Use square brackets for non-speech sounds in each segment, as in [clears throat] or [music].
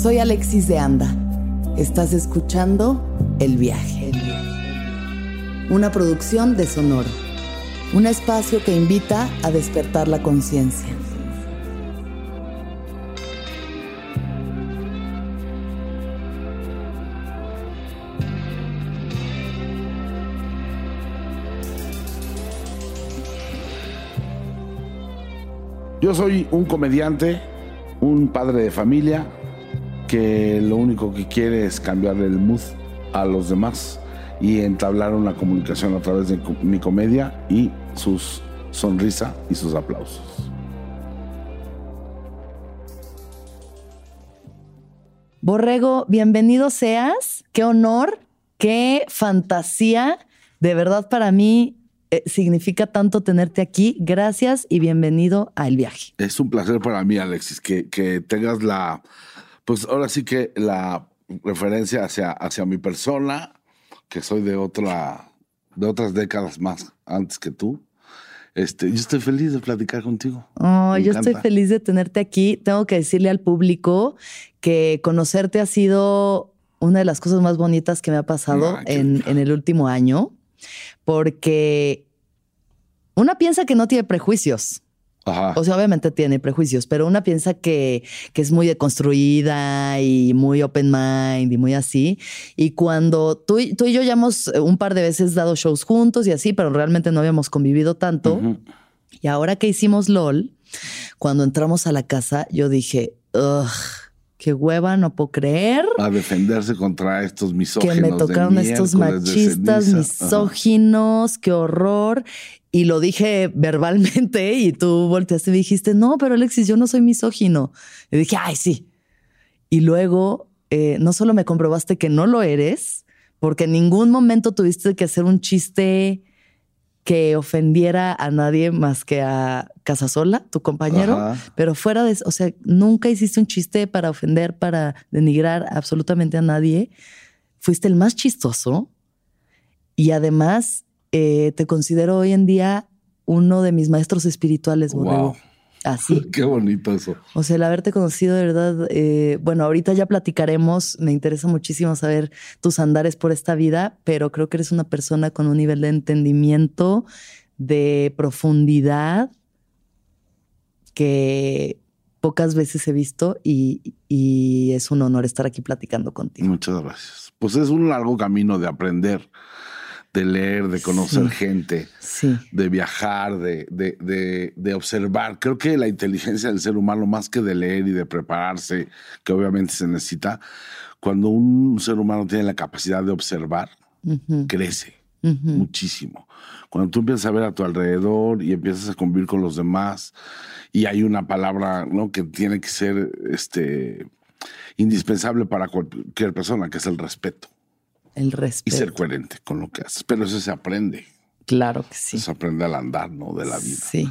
Soy Alexis de Anda. Estás escuchando El Viaje. Una producción de Sonoro. Un espacio que invita a despertar la conciencia. Yo soy un comediante, un padre de familia que lo único que quiere es cambiarle el mood a los demás y entablar una comunicación a través de mi comedia y sus sonrisa y sus aplausos. Borrego, bienvenido seas. Qué honor, qué fantasía. De verdad para mí eh, significa tanto tenerte aquí. Gracias y bienvenido a El Viaje. Es un placer para mí, Alexis, que, que tengas la, pues ahora sí que la referencia hacia, hacia mi persona, que soy de otra, de otras décadas más antes que tú. Este, yo estoy feliz de platicar contigo. Oh, yo estoy feliz de tenerte aquí. Tengo que decirle al público que conocerte ha sido una de las cosas más bonitas que me ha pasado en, en el último año porque una piensa que no tiene prejuicios. O sea, obviamente tiene prejuicios, pero una piensa que, es muy deconstruida y muy open mind y muy así. Y cuando tú, tú, y yo ya hemos un par de veces dado shows juntos y así, pero realmente no habíamos convivido tanto. Y ahora que hicimos LOL, cuando entramos a la casa, yo dije, ugh qué hueva, no puedo creer. A defenderse contra estos misóginos. Que me tocaron estos machistas, misóginos, qué horror. Y lo dije verbalmente y tú volteaste y dijiste, no, pero Alexis, yo no soy misógino. Y dije, ay, sí. Y luego eh, no solo me comprobaste que no lo eres, porque en ningún momento tuviste que hacer un chiste que ofendiera a nadie más que a Casasola, tu compañero, pero fuera de eso, o sea, nunca hiciste un chiste para ofender, para denigrar absolutamente a nadie. Fuiste el más chistoso y además eh, te considero hoy en día uno de mis maestros espirituales, wow. Así. [laughs] Qué bonito eso. O sea, el haberte conocido de verdad, eh, bueno, ahorita ya platicaremos, me interesa muchísimo saber tus andares por esta vida, pero creo que eres una persona con un nivel de entendimiento, de profundidad que pocas veces he visto y, y es un honor estar aquí platicando contigo. Muchas gracias. Pues es un largo camino de aprender de leer, de conocer gente, de viajar, de, de, de, observar. Creo que la inteligencia del ser humano, más que de leer y de prepararse, que obviamente se necesita, cuando un ser humano tiene la capacidad de observar, crece muchísimo. Cuando tú empiezas a ver a tu alrededor y empiezas a convivir con los demás, y hay una palabra ¿no? que tiene que ser este, indispensable para cualquier persona, que es el respeto. El respeto. Y ser coherente con lo que haces. Pero eso se aprende. Claro que sí. Se aprende al andar, ¿no? De la vida. Sí.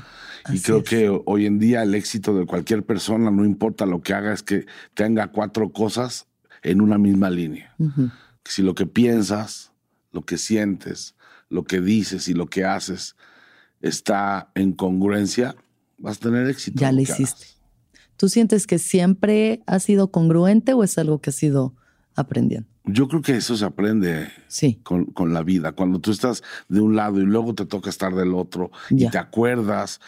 Y creo que hoy en día el éxito de cualquier persona, no importa lo que haga, es que tenga cuatro cosas en una misma línea. Si lo que piensas, lo que sientes, lo que dices y lo que haces está en congruencia, vas a tener éxito. Ya lo hiciste. ¿Tú sientes que siempre ha sido congruente o es algo que has sido aprendiendo? Yo creo que eso se aprende con, con, la vida. Cuando tú estás de un lado y luego te toca estar del otro y te acuerdas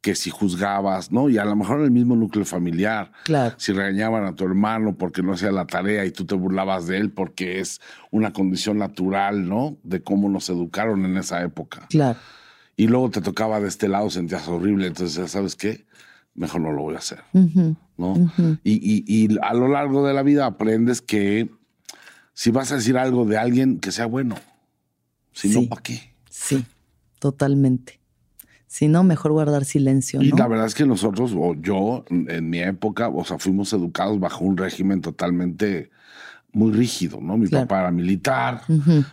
que si juzgabas, ¿no? Y a lo mejor en el mismo núcleo familiar. Claro. Si regañaban a tu hermano porque no hacía la tarea y tú te burlabas de él porque es una condición natural, ¿no? De cómo nos educaron en esa época. Claro. Y luego te tocaba de este lado, sentías horrible, entonces, ¿sabes qué? Mejor no lo voy a hacer, ¿no? y, y, y a lo largo de la vida aprendes que si vas a decir algo de alguien, que sea bueno. Si no, ¿para qué? Sí, totalmente. Si no, mejor guardar silencio. Y la verdad es que nosotros, o yo, en mi época, o sea, fuimos educados bajo un régimen totalmente muy rígido, ¿no? Mi papá era militar,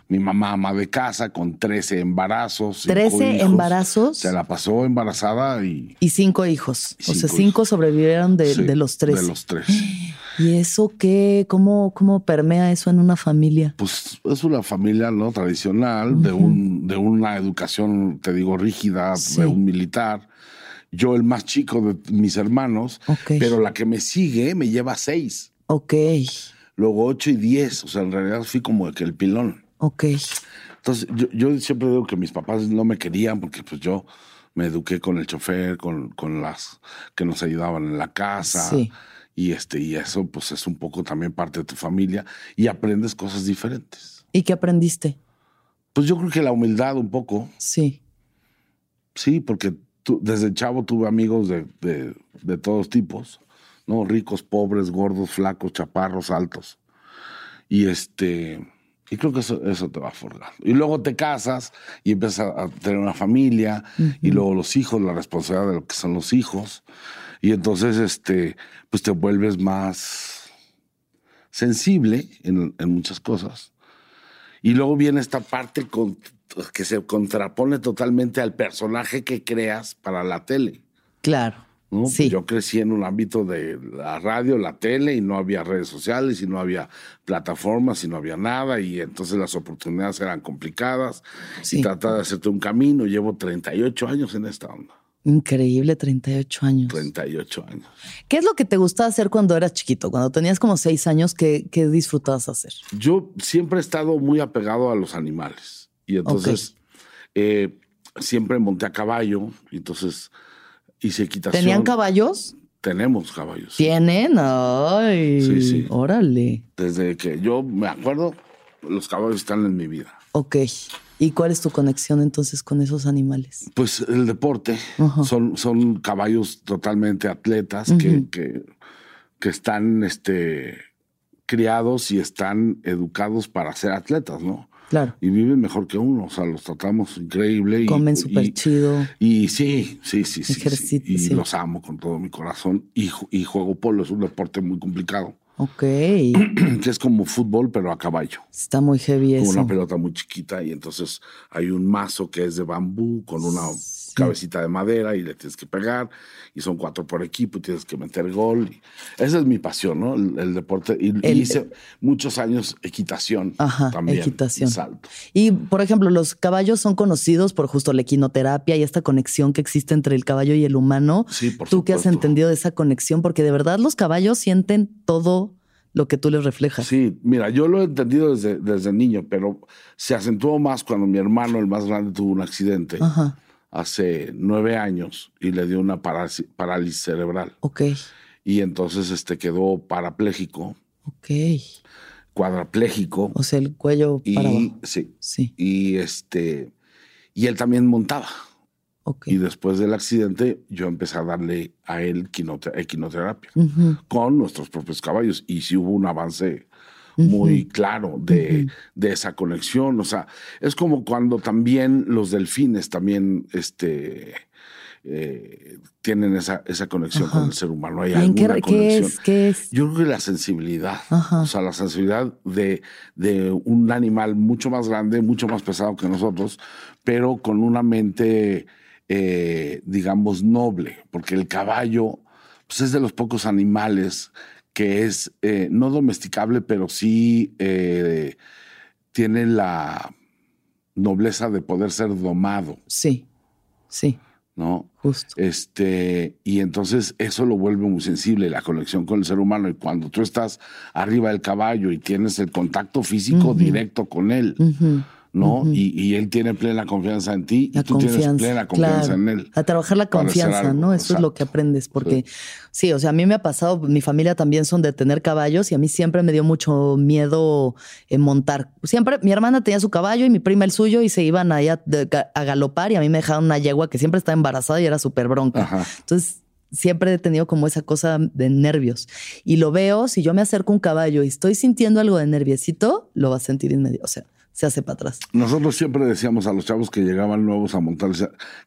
mi mamá ama de casa con 13 embarazos. ¿13 embarazos? Se la pasó embarazada y... Y cinco hijos. o sea, cinco sobrevivieron de, de los tres. De los tres. [gasps] ¿Y eso qué? ¿Cómo, cómo permea eso en una familia? Pues es una familia no tradicional, de, un, de una educación, te digo, rígida, de un militar. Yo el más chico de mis hermanos, pero la que me sigue me lleva seis. Ok. Luego 8 y 10, o sea, en realidad fui como que el pilón. Ok. Entonces, yo, yo siempre digo que mis papás no me querían porque pues yo me eduqué con el chofer, con, con las que nos ayudaban en la casa. Sí. Y, este, y eso pues es un poco también parte de tu familia y aprendes cosas diferentes. ¿Y qué aprendiste? Pues yo creo que la humildad un poco. Sí. Sí, porque tú, desde chavo tuve amigos de, de, todos tipos, ¿no? Ricos, pobres, gordos, flacos, chaparros, altos. Y este. Y creo que eso, eso te va forjando. Y luego te casas y empiezas a tener una familia, y luego los hijos, la responsabilidad de lo que son los hijos. Y entonces, este, pues te vuelves más sensible en, en muchas cosas. Y luego viene esta parte con, que se contrapone totalmente al personaje que creas para la tele. Claro. ¿no? Sí. Yo crecí en un ámbito de la radio, la tele, y no había redes sociales, y no había plataformas, y no había nada, y entonces las oportunidades eran complicadas. Y trataba de hacerte un camino. Llevo 38 años en esta onda. Increíble, 38 años. 38 años. ¿Qué es lo que te gustaba hacer cuando eras chiquito? Cuando tenías como 6 años, ¿qué, qué disfrutabas hacer? Yo siempre he estado muy apegado a los animales. Y entonces eh, siempre monté a caballo. Y entonces hice equitación. ¿Tenían caballos? Tenemos caballos. ¿Tienen? Ay. Sí, sí. Órale. Desde que yo me acuerdo, los caballos están en mi vida. Ok. ¿Y cuál es tu conexión entonces con esos animales? Pues el deporte. son, son caballos totalmente atletas que, que, que, están este, criados y están educados para ser atletas, ¿no? Claro. Y viven mejor que uno, o sea, los tratamos increíble. Comen súper chido. Y sí, sí, sí, sí. Y los amo con todo mi corazón. Y, y juego polo, es un deporte muy complicado. Ok. [clears throat] que es como fútbol, pero a caballo. Está muy heavy eso. Con una pelota muy chiquita y entonces hay un mazo que es de bambú con una cabecita de madera y le tienes que pegar y son cuatro por equipo y tienes que meter gol. esa es mi pasión, ¿no? El, deporte. Y, hice muchos años equitación Ajá, también. Equitación. Salto. Y, por ejemplo, los caballos son conocidos por justo la equinoterapia y esta conexión que existe entre el caballo y el humano. Sí, por Tú que has entendido de esa conexión, porque de verdad los caballos sienten todo lo que tú les reflejas. Sí, mira, yo lo he entendido desde, desde niño, pero se acentuó más cuando mi hermano, el más grande, tuvo un accidente. Ajá hace nueve años y le dio una parálisis, cerebral. Ok. Y entonces este quedó parapléjico. Ok. Cuadrapléjico. O sea, el cuello para y, Sí. Sí. Y este. Y él también montaba. Okay. Y después del accidente, yo empecé a darle a él equinoterapia con nuestros propios caballos. Y sí hubo un avance muy claro de, de, esa conexión. O sea, es como cuando también los delfines también este, eh, tienen esa, esa conexión con el ser humano. Hay alguna qué, Es, ¿Qué es? Yo creo que la sensibilidad, o sea, la sensibilidad de, de un animal mucho más grande, mucho más pesado que nosotros, pero con una mente, eh, digamos, noble, porque el caballo pues, es de los pocos animales que es eh, no domesticable, pero sí eh, tiene la nobleza de poder ser domado. Sí, sí. ¿No? Justo. Este, y entonces eso lo vuelve muy sensible, la conexión con el ser humano. Y cuando tú estás arriba del caballo y tienes el contacto físico directo con él, ¿no? y, él tiene plena confianza en ti y tú tienes plena confianza en él. A trabajar la confianza, ¿no? Eso es lo que aprendes, porque sí. o sea, a mí me ha pasado, mi familia también son de tener caballos y a mí siempre me dio mucho miedo en montar. Siempre, mi hermana tenía su caballo y mi prima el suyo y se iban allá a galopar y a mí me dejaron una yegua que siempre estaba embarazada y era súper bronca. Entonces, siempre he tenido como esa cosa de nervios. Y lo veo, si yo me acerco a un caballo y estoy sintiendo algo de nerviosito, lo va a sentir inmediato. O sea, se hace para atrás. Nosotros siempre decíamos a los chavos que llegaban nuevos a montar,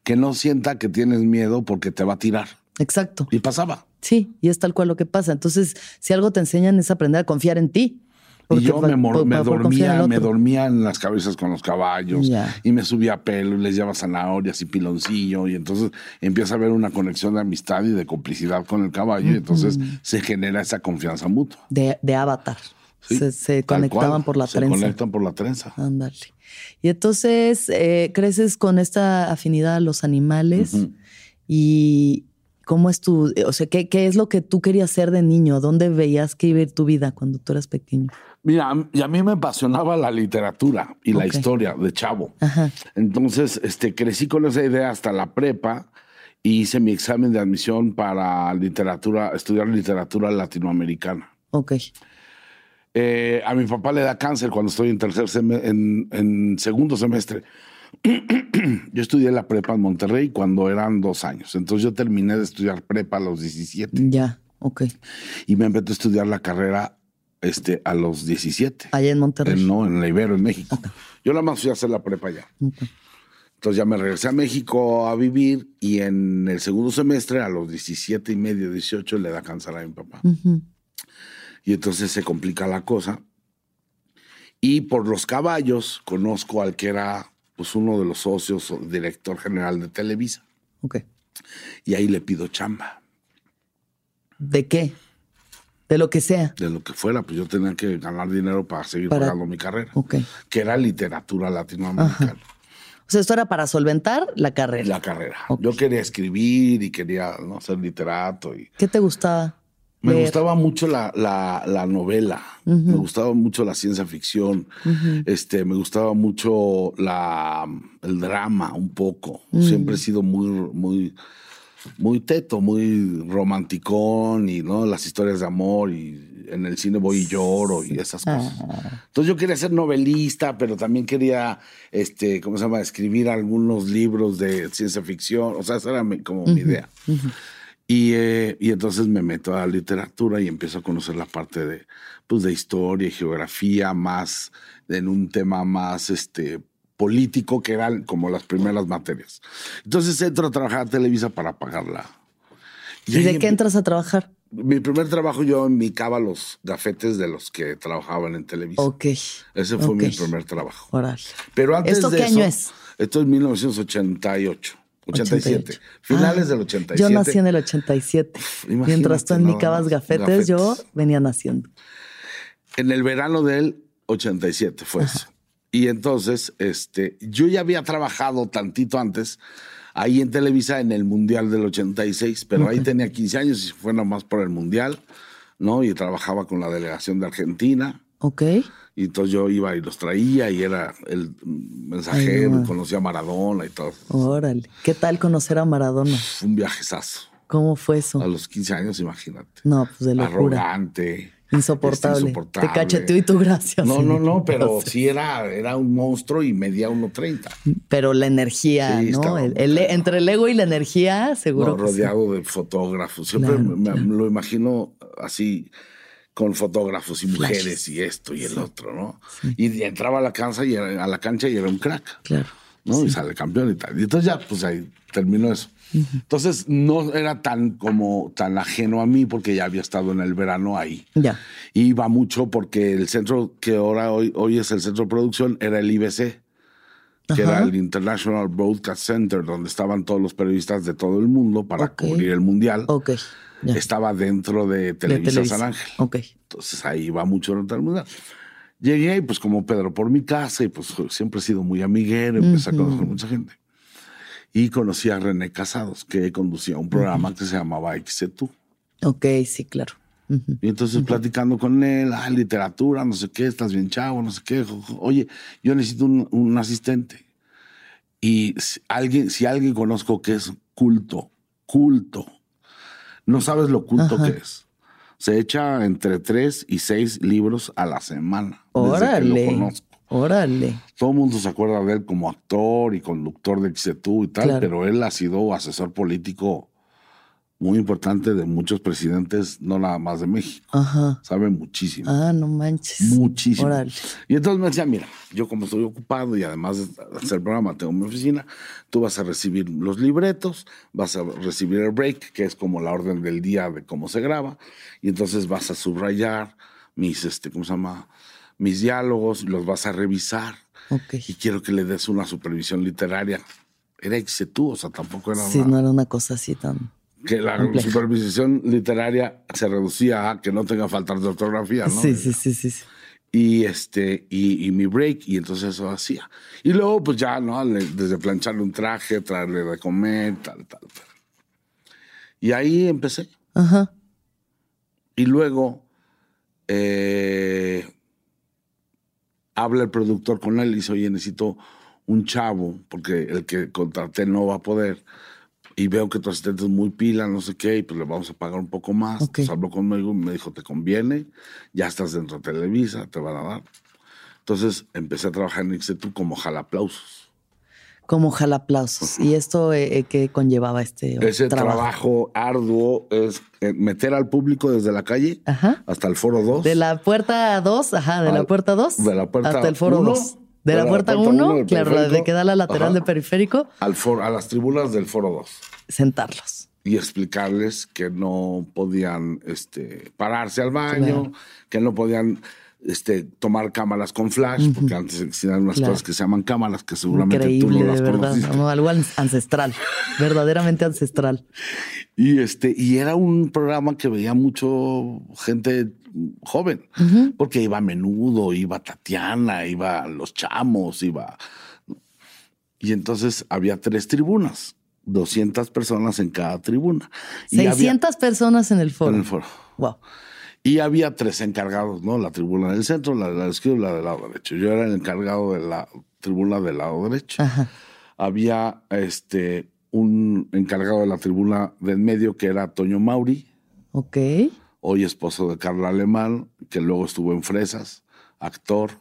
que no sienta que tienes miedo porque te va a tirar. Exacto. Y pasaba. Sí, y es tal cual lo que pasa. Entonces, si algo te enseñan es aprender a confiar en ti. y yo me, dormía, me dormía en las cabezas con los caballos y me subía a pelo y les llevaba zanahorias y piloncillo y entonces empieza a haber una conexión de amistad y de complicidad con el caballo y entonces se genera esa confianza mutua. De, de avatar se, conectaban por la trenza. Se conectan por la trenza. Ándale. Y entonces eh, creces con esta afinidad a los animales y ¿Cómo es tu, o sea, qué, qué es lo que tú querías ser de niño? ¿Dónde veías que iba tu vida cuando tú eras pequeño? Mira, y a mí me apasionaba la literatura y la historia de chavo. Entonces, este, crecí con esa idea hasta la prepa y hice mi examen de admisión para literatura, estudiar literatura latinoamericana. Ok. Eh, a mi papá le da cáncer cuando estoy en tercer en, en segundo semestre. [clears throat] yo estudié la prepa en Monterrey cuando eran dos años. Entonces yo terminé de estudiar prepa a los 17. Ya, ok. Y me empecé a estudiar la carrera este, a los 17. Allá en Monterrey. no, en la Ibero, en México. Yo nada más fui a hacer la prepa allá. Entonces ya me regresé a México a vivir y en el segundo semestre, a los 17 y medio, 18, le da cáncer a mi papá. Y entonces se complica la cosa. Y por los caballos conozco al que era pues, uno de los socios, director general de Televisa. Ok. Y ahí le pido chamba. ¿De qué? De lo que sea. De lo que fuera, pues yo tenía que ganar dinero para seguir pagando mi carrera. Ok. Que era literatura latinoamericana. O sea, esto era para solventar la carrera. La carrera. Yo quería escribir y quería ¿no? ser literato. Y... ¿Qué te gustaba? Me gustaba mucho la, la, novela, me gustaba mucho la ciencia ficción, este, me gustaba mucho la, el drama un poco. Siempre he sido muy, muy, muy teto, muy romanticón y ¿no? las historias de amor y en el cine voy y lloro y esas cosas. Ah. Entonces yo quería ser novelista, pero también quería, este, ¿cómo se llama?, escribir algunos libros de ciencia ficción. O sea, esa era como mi idea. Eh, y, entonces me meto a la literatura y empiezo a conocer la parte de, pues, de historia y geografía, más en un tema más este, político, que eran como las primeras materias. Entonces entro a trabajar a Televisa para pagarla. ¿Y, de qué entras a trabajar? Mi primer trabajo yo enmicaba los gafetes de los que trabajaban en Televisa. Ok. Ese fue mi primer trabajo. Oral. Pero antes ¿Esto qué año es? Esto es 1988. 87. Finales del 87. Yo nací en el 87. Mientras tú enmicabas gafetes, yo venía naciendo. En el verano del 87 fue eso. Y entonces, este, yo ya había trabajado tantito antes ahí en Televisa en el Mundial del 86, pero ahí tenía 15 años y fue nomás por el Mundial, ¿no? Y trabajaba con la delegación de Argentina. Ok. Y entonces yo iba y los traía y era el mensajero, conocía a Maradona y todo. Órale. ¿Qué tal conocer a Maradona? Un viajezazo. ¿Cómo fue eso? A los 15 años, imagínate. No, pues de locura. Arrogante. Insoportable. insoportable. Te cacheteó y tu gracias. No, no, no, pero [laughs] sí era, era un monstruo y medía 1.30. Pero la energía, ¿no? entre el ego y la energía, seguro. rodeado de fotógrafos. Siempre me, lo imagino así con fotógrafos y mujeres y esto y el otro, ¿no? Y entraba a la cancha y era, a la cancha y era un crack. Claro. ¿no? Y sale campeón y tal. Y entonces ya, pues ahí terminó eso. Entonces no era tan como tan ajeno a mí porque ya había estado en el verano ahí. Ya. Iba mucho porque el centro que ahora hoy, hoy es el centro de producción era el IBC, que era el International Broadcast Center, donde estaban todos los periodistas de todo el mundo para cubrir el mundial. Estaba dentro de Televisa, San Ángel. Ok. Entonces ahí iba mucho el mundial. Llegué y pues como Pedro por mi casa y pues siempre he sido muy amiguero, empecé a conocer mucha gente y conocí a René Casados, que conducía un programa que se llamaba XC2. Ok, sí, claro. Y entonces platicando con él, ah, literatura, no sé qué, estás bien chavo, no sé qué. Oye, yo necesito un, asistente. Y si alguien, si alguien conozco que es culto, culto, no sabes lo culto que es. Se echa entre tres y seis libros a la semana. Órale. Desde que lo conozco. Órale. Todo el mundo se acuerda de él como actor y conductor de XETU y tal, pero él ha sido asesor político muy importante de muchos presidentes, no nada más de México. Ajá. Sabe muchísimo. Ah, no manches. Muchísimo. Órale. Y entonces me decía, mira, yo como estoy ocupado y además de hacer programa tengo mi oficina, tú vas a recibir los libretos, vas a recibir el break, que es como la orden del día de cómo se graba, y entonces vas a subrayar mis, este, ¿cómo se llama? mis diálogos, los vas a revisar. Y quiero que le des una supervisión literaria. Era tú, o sea, tampoco era. Sí, no era una cosa así tan. Que la supervisión literaria se reducía a que no tenga faltas de ortografía, ¿no? Sí, sí, sí, sí. Y este, y, mi break, y entonces eso hacía. Y luego, pues ya, ¿no? Desde plancharle un traje, traerle de comer, tal, tal, tal. Y ahí empecé. Ajá. Y luego eh, habla el productor con él y dice, oye, necesito un chavo, porque el que contraté no va a poder. Y veo que tu asistente es muy pila, no sé qué, y pues le vamos a pagar un poco más. Entonces habló conmigo y me dijo, te conviene, ya estás dentro de Televisa, te van a dar. Entonces empecé a trabajar en Ixetu como jalaplausos como jalaplausos. ¿Y esto eh, eh, qué conllevaba este Ese trabajo? arduo es eh, meter al público desde la calle hasta el foro 2. De la puerta 2, ajá, de la puerta 2 hasta el foro 2. De, la, puerta 1, claro, la de que da la lateral de periférico. Al a las tribunas del foro 2. Sentarlos. Y explicarles que no podían este, pararse al baño, que no podían este, tomar cámaras con flash, porque antes existían unas cosas que se llaman cámaras que seguramente tú no las de verdad, algo ancestral, [laughs] verdaderamente ancestral. Y este, y era un programa que veía mucho gente joven, porque iba a menudo, iba Tatiana, iba Los Chamos, iba. Y entonces había tres tribunas, 200 personas en cada tribuna. 600 personas en el foro. En el foro. Wow. Y había tres encargados, ¿no? La tribuna del centro, la del lado izquierdo y la del lado derecho. Yo era el encargado de la tribuna del lado derecho. Había este, un encargado de la tribuna del medio que era Toño Mauri. Ok. Hoy esposo de Carla Alemán, que luego estuvo en Fresas, actor,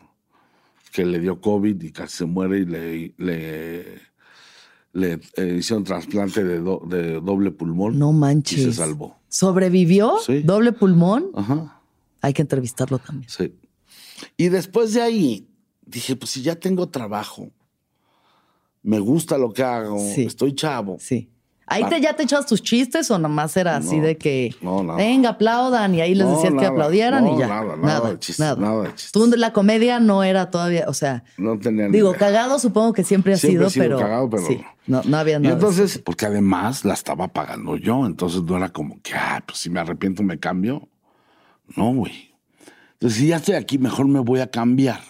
que le dio COVID y casi se muere y le, le, le eh, hicieron trasplante de, de doble pulmón. No manches. Y se salvó. ¿Sobrevivió? ¿Doble pulmón? Ajá. Hay que entrevistarlo también. Sí. Y después de ahí, dije, pues si ya tengo trabajo, me gusta lo que hago, estoy chavo. Sí. ¿Ahí te, ya te echabas tus chistes o nomás era así de que no, nada. venga, aplaudan y ahí les decías que aplaudieran y ya? Nada, nada, de chistes, nada. de chistes. Tú la comedia no era todavía, o sea. No tenía Digo, cagado supongo que siempre ha sido, pero. Cagado, pero. Sí, no, no había nada. Y entonces, porque además la estaba pagando yo, entonces no era como que, ah, pues si me arrepiento me cambio. No, güey. Entonces, si ya estoy aquí, mejor me voy a cambiar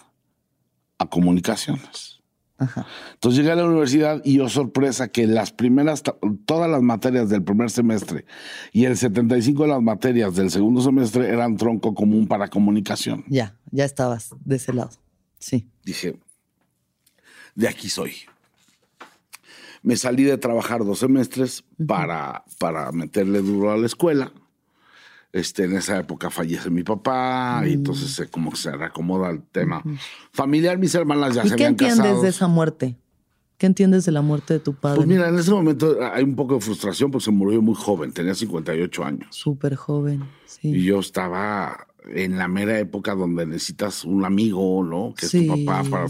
a comunicaciones. Entonces llegué a la universidad y yo sorpresa que las primeras, todas las materias del primer semestre y el 75 de las materias del segundo semestre eran tronco común para comunicación. Ya, ya estabas de ese lado. Sí. Dije, de aquí soy. Me salí de trabajar dos semestres para, para meterle duro a la escuela. Este, en esa época fallece mi papá y mm. entonces como que se reacomoda el tema familiar. Mis hermanas ya se habían casado. ¿Qué entiendes de esa muerte? ¿Qué entiendes de la muerte de tu padre? Pues mira, en ese momento hay un poco de frustración porque se murió muy joven, tenía 58 años. Súper joven, sí. Y yo estaba en la mera época donde necesitas un amigo, ¿no? Que es tu papá para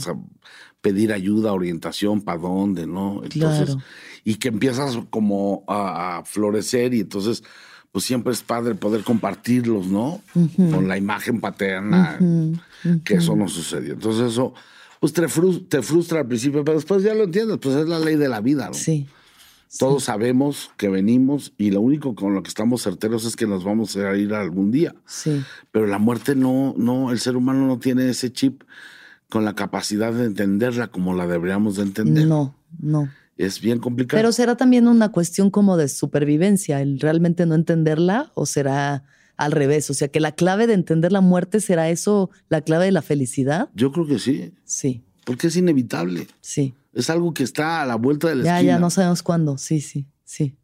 pedir ayuda, orientación, para dónde, ¿no? Entonces, y que empiezas como a florecer y entonces pues siempre es padre poder compartirlos, ¿no? Con la imagen paterna, que eso no sucedió. Entonces eso, pues te frustra, al principio, pero después ya lo entiendes, pues es la ley de la vida, ¿no? Sí. Todos sabemos que venimos y lo único con lo que estamos certeros es que nos vamos a ir algún día. Sí. Pero la muerte no, no, el ser humano no tiene ese chip con la capacidad de entenderla como la deberíamos de entender. No, no es bien complicado. Pero será también una cuestión como de supervivencia, el realmente no entenderla o será al revés, o sea, que la clave de entender la muerte será eso, la clave de la felicidad. Yo creo que sí. Sí. Porque es inevitable. Sí. Es algo que está a la vuelta de la ya, Ya, no sabemos cuándo. Sí, sí, sí,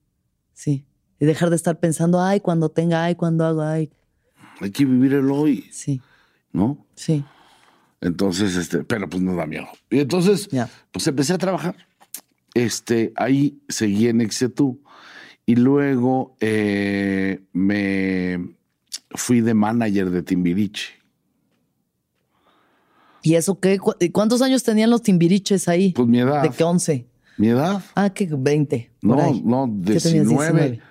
sí. Y dejar de estar pensando, ay, cuando tenga, ay, cuando haga, ay. Hay que vivir el hoy. Sí. ¿No? Sí. Entonces, este, pero pues no da miedo. Y entonces, pues empecé a trabajar este, ahí seguí en Exetú y luego eh, me fui de manager de Timbiriche. ¿Y eso qué? ¿Cuántos años tenían los Timbiriches ahí? Pues mi edad. ¿De qué 11? ¿Mi edad? Ah, que 20. No, no, 19. 19.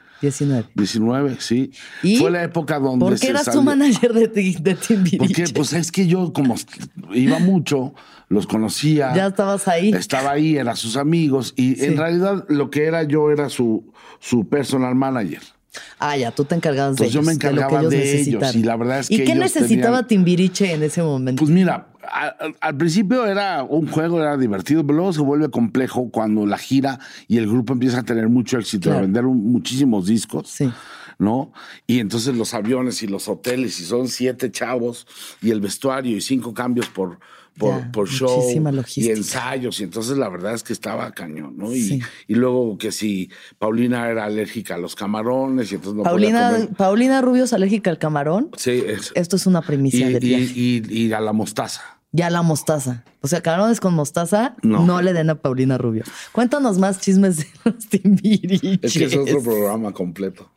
19, sí. Fue la época donde. ¿Por qué eras tu manager de, de Timbiriche? Porque, pues es que yo, como iba mucho, los conocía. Ya estabas ahí. Estaba ahí, era sus amigos. Y en realidad, lo que era yo era su, su personal manager. Ah, ya, tú te encargabas de ellos. yo me encargaba de, ellos, Y la verdad es que. ¿Y qué necesitaba Timbiriche en ese momento? Pues mira, al, principio era un juego, era divertido, pero luego se vuelve complejo cuando la gira y el grupo empieza a tener mucho éxito, a vender muchísimos discos. Sí. ¿no? Y entonces los aviones y los hoteles, y son siete chavos, y el vestuario, y cinco cambios por, por, show y ensayos. Y entonces la verdad es que estaba cañón, ¿no? Y, y, luego que si Paulina era alérgica a los camarones y entonces no Paulina, podía comer. Paulina Rubio es alérgica al camarón. Sí. Esto es una primicia y, de Y, a la mostaza. Ya la mostaza. O sea, camarones con mostaza, no. le den a Paulina Rubio. Cuéntanos más chismes de [laughs] los timbiriches. Es que es otro programa completo.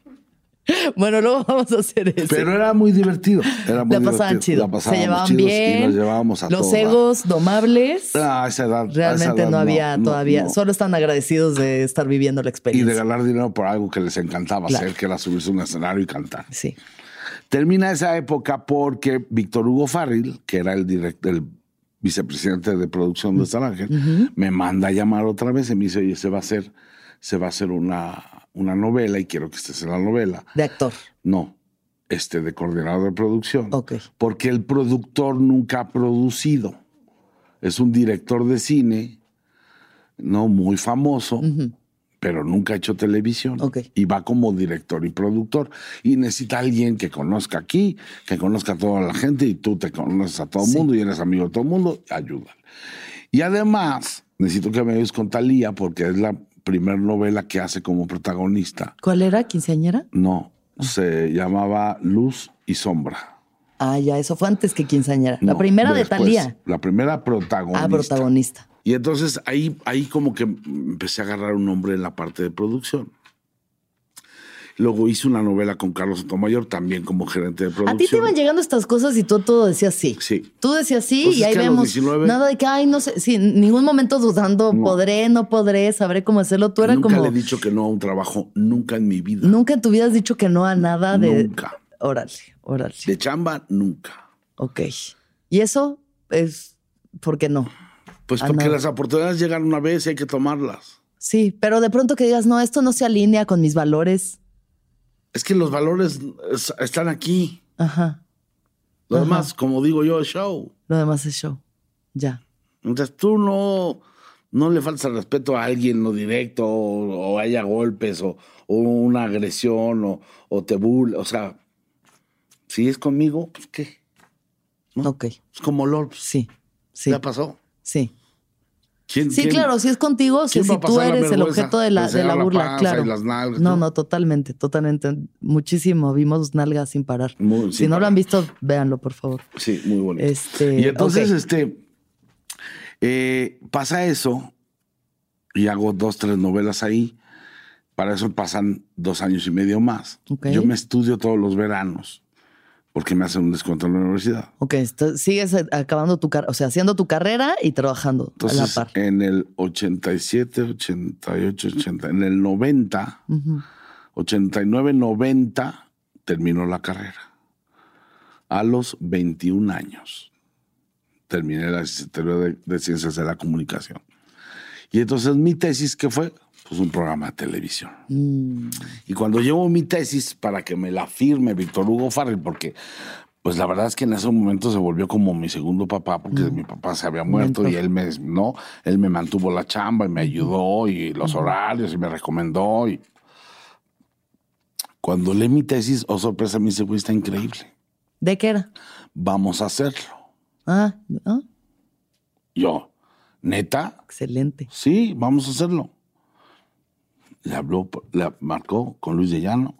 Bueno, luego vamos a hacer eso. Pero era muy divertido. Era muy la pasaban chido. Se llevaban bien. Y nos llevábamos a Los egos domables. Ah, a esa edad. Realmente no había todavía. Solo están agradecidos de estar viviendo la experiencia. Y regalar dinero por algo que les encantaba hacer, que era subirse a un escenario y cantar. Sí. Termina esa época porque Víctor Hugo Farril, que era el, director, el vicepresidente de producción de San Ángel, me manda a llamar otra vez y me dice, oye, se va a hacer, se va a hacer una una novela y quiero que estés en la novela. ¿De actor? No, este de coordinador de producción. Ok. Porque el productor nunca ha producido. Es un director de cine, no muy famoso, pero nunca ha hecho televisión. Okay. Y va como director y productor. Y necesita alguien que conozca aquí, que conozca a toda la gente y tú te conoces a todo el mundo y eres amigo de todo el mundo, ayuda. Y además, necesito que me ayudes con Talía porque es la primer novela que hace como protagonista. ¿Cuál era? ¿Quinceañera? No, se llamaba Luz y Sombra. Ah, ya, eso fue antes que Quinceañera. La primera de Talía. La primera protagonista. Ah, protagonista. Y entonces ahí, ahí como que empecé a agarrar un nombre en la parte de producción. Luego hice una novela con Carlos Sotomayor, también como gerente de producción. A ti te iban llegando estas cosas y tú todo decías sí. Sí. Tú decías sí pues y ahí vemos nada de que, ay, no sé, sí, ningún momento dudando, podré, no podré, sabré cómo hacerlo. Tú eras como... Nunca le he dicho que no a un trabajo, nunca en mi vida. Nunca en tu vida has dicho que no a nada de... Nunca. Órale, órale. De chamba, nunca. Ok. Y eso es, ¿por qué no? Pues porque las oportunidades llegan una vez y hay que tomarlas. Sí, pero de pronto que digas, no, esto no se alinea con mis valores es que los valores están aquí. Ajá. Lo demás, como digo yo, es show. Lo demás es show. Ya. Entonces tú no, no le faltas respeto a alguien no directo o, haya golpes o, una agresión o, te bull. O sea, si es conmigo, pues qué. Ok. Es como LOL. Sí. Sí. ¿Ya pasó? Sí sí, claro, si es contigo, si, tú eres el objeto de la, de la burla, claro. no, no, totalmente, totalmente. Muchísimo. Vimos nalgas sin parar. si no lo han visto, véanlo, por favor. Sí, muy bonito. Este, y entonces, este, eh, pasa eso y hago dos, tres novelas ahí. Para eso pasan dos años y medio más. Yo me estudio todos los veranos porque me hacen un descuento en la universidad. Ok, sigues acabando tu carrera, o sea, haciendo tu carrera y trabajando Entonces, a la par. En el 87, 88, 80, en el 90, 89, 90, terminó la carrera. A los 21 años terminé la licenciatura de Ciencias de la Comunicación. Y entonces mi tesis, ¿qué fue? Pues un programa de televisión. Mm. Y cuando llevo mi tesis para que me la firme Víctor Hugo Farrell, porque pues la verdad es que en ese momento se volvió como mi segundo papá, porque mm. mi papá se había muerto y él me, no, él me mantuvo la chamba y me ayudó y los horarios y me recomendó. Y cuando leí mi tesis, oh sorpresa, me dice, está increíble. ¿De qué era? Vamos a hacerlo. Ah, ¿ah? Yo, neta. Excelente. Sí, vamos a hacerlo le habló, le marcó con Luis de Llano,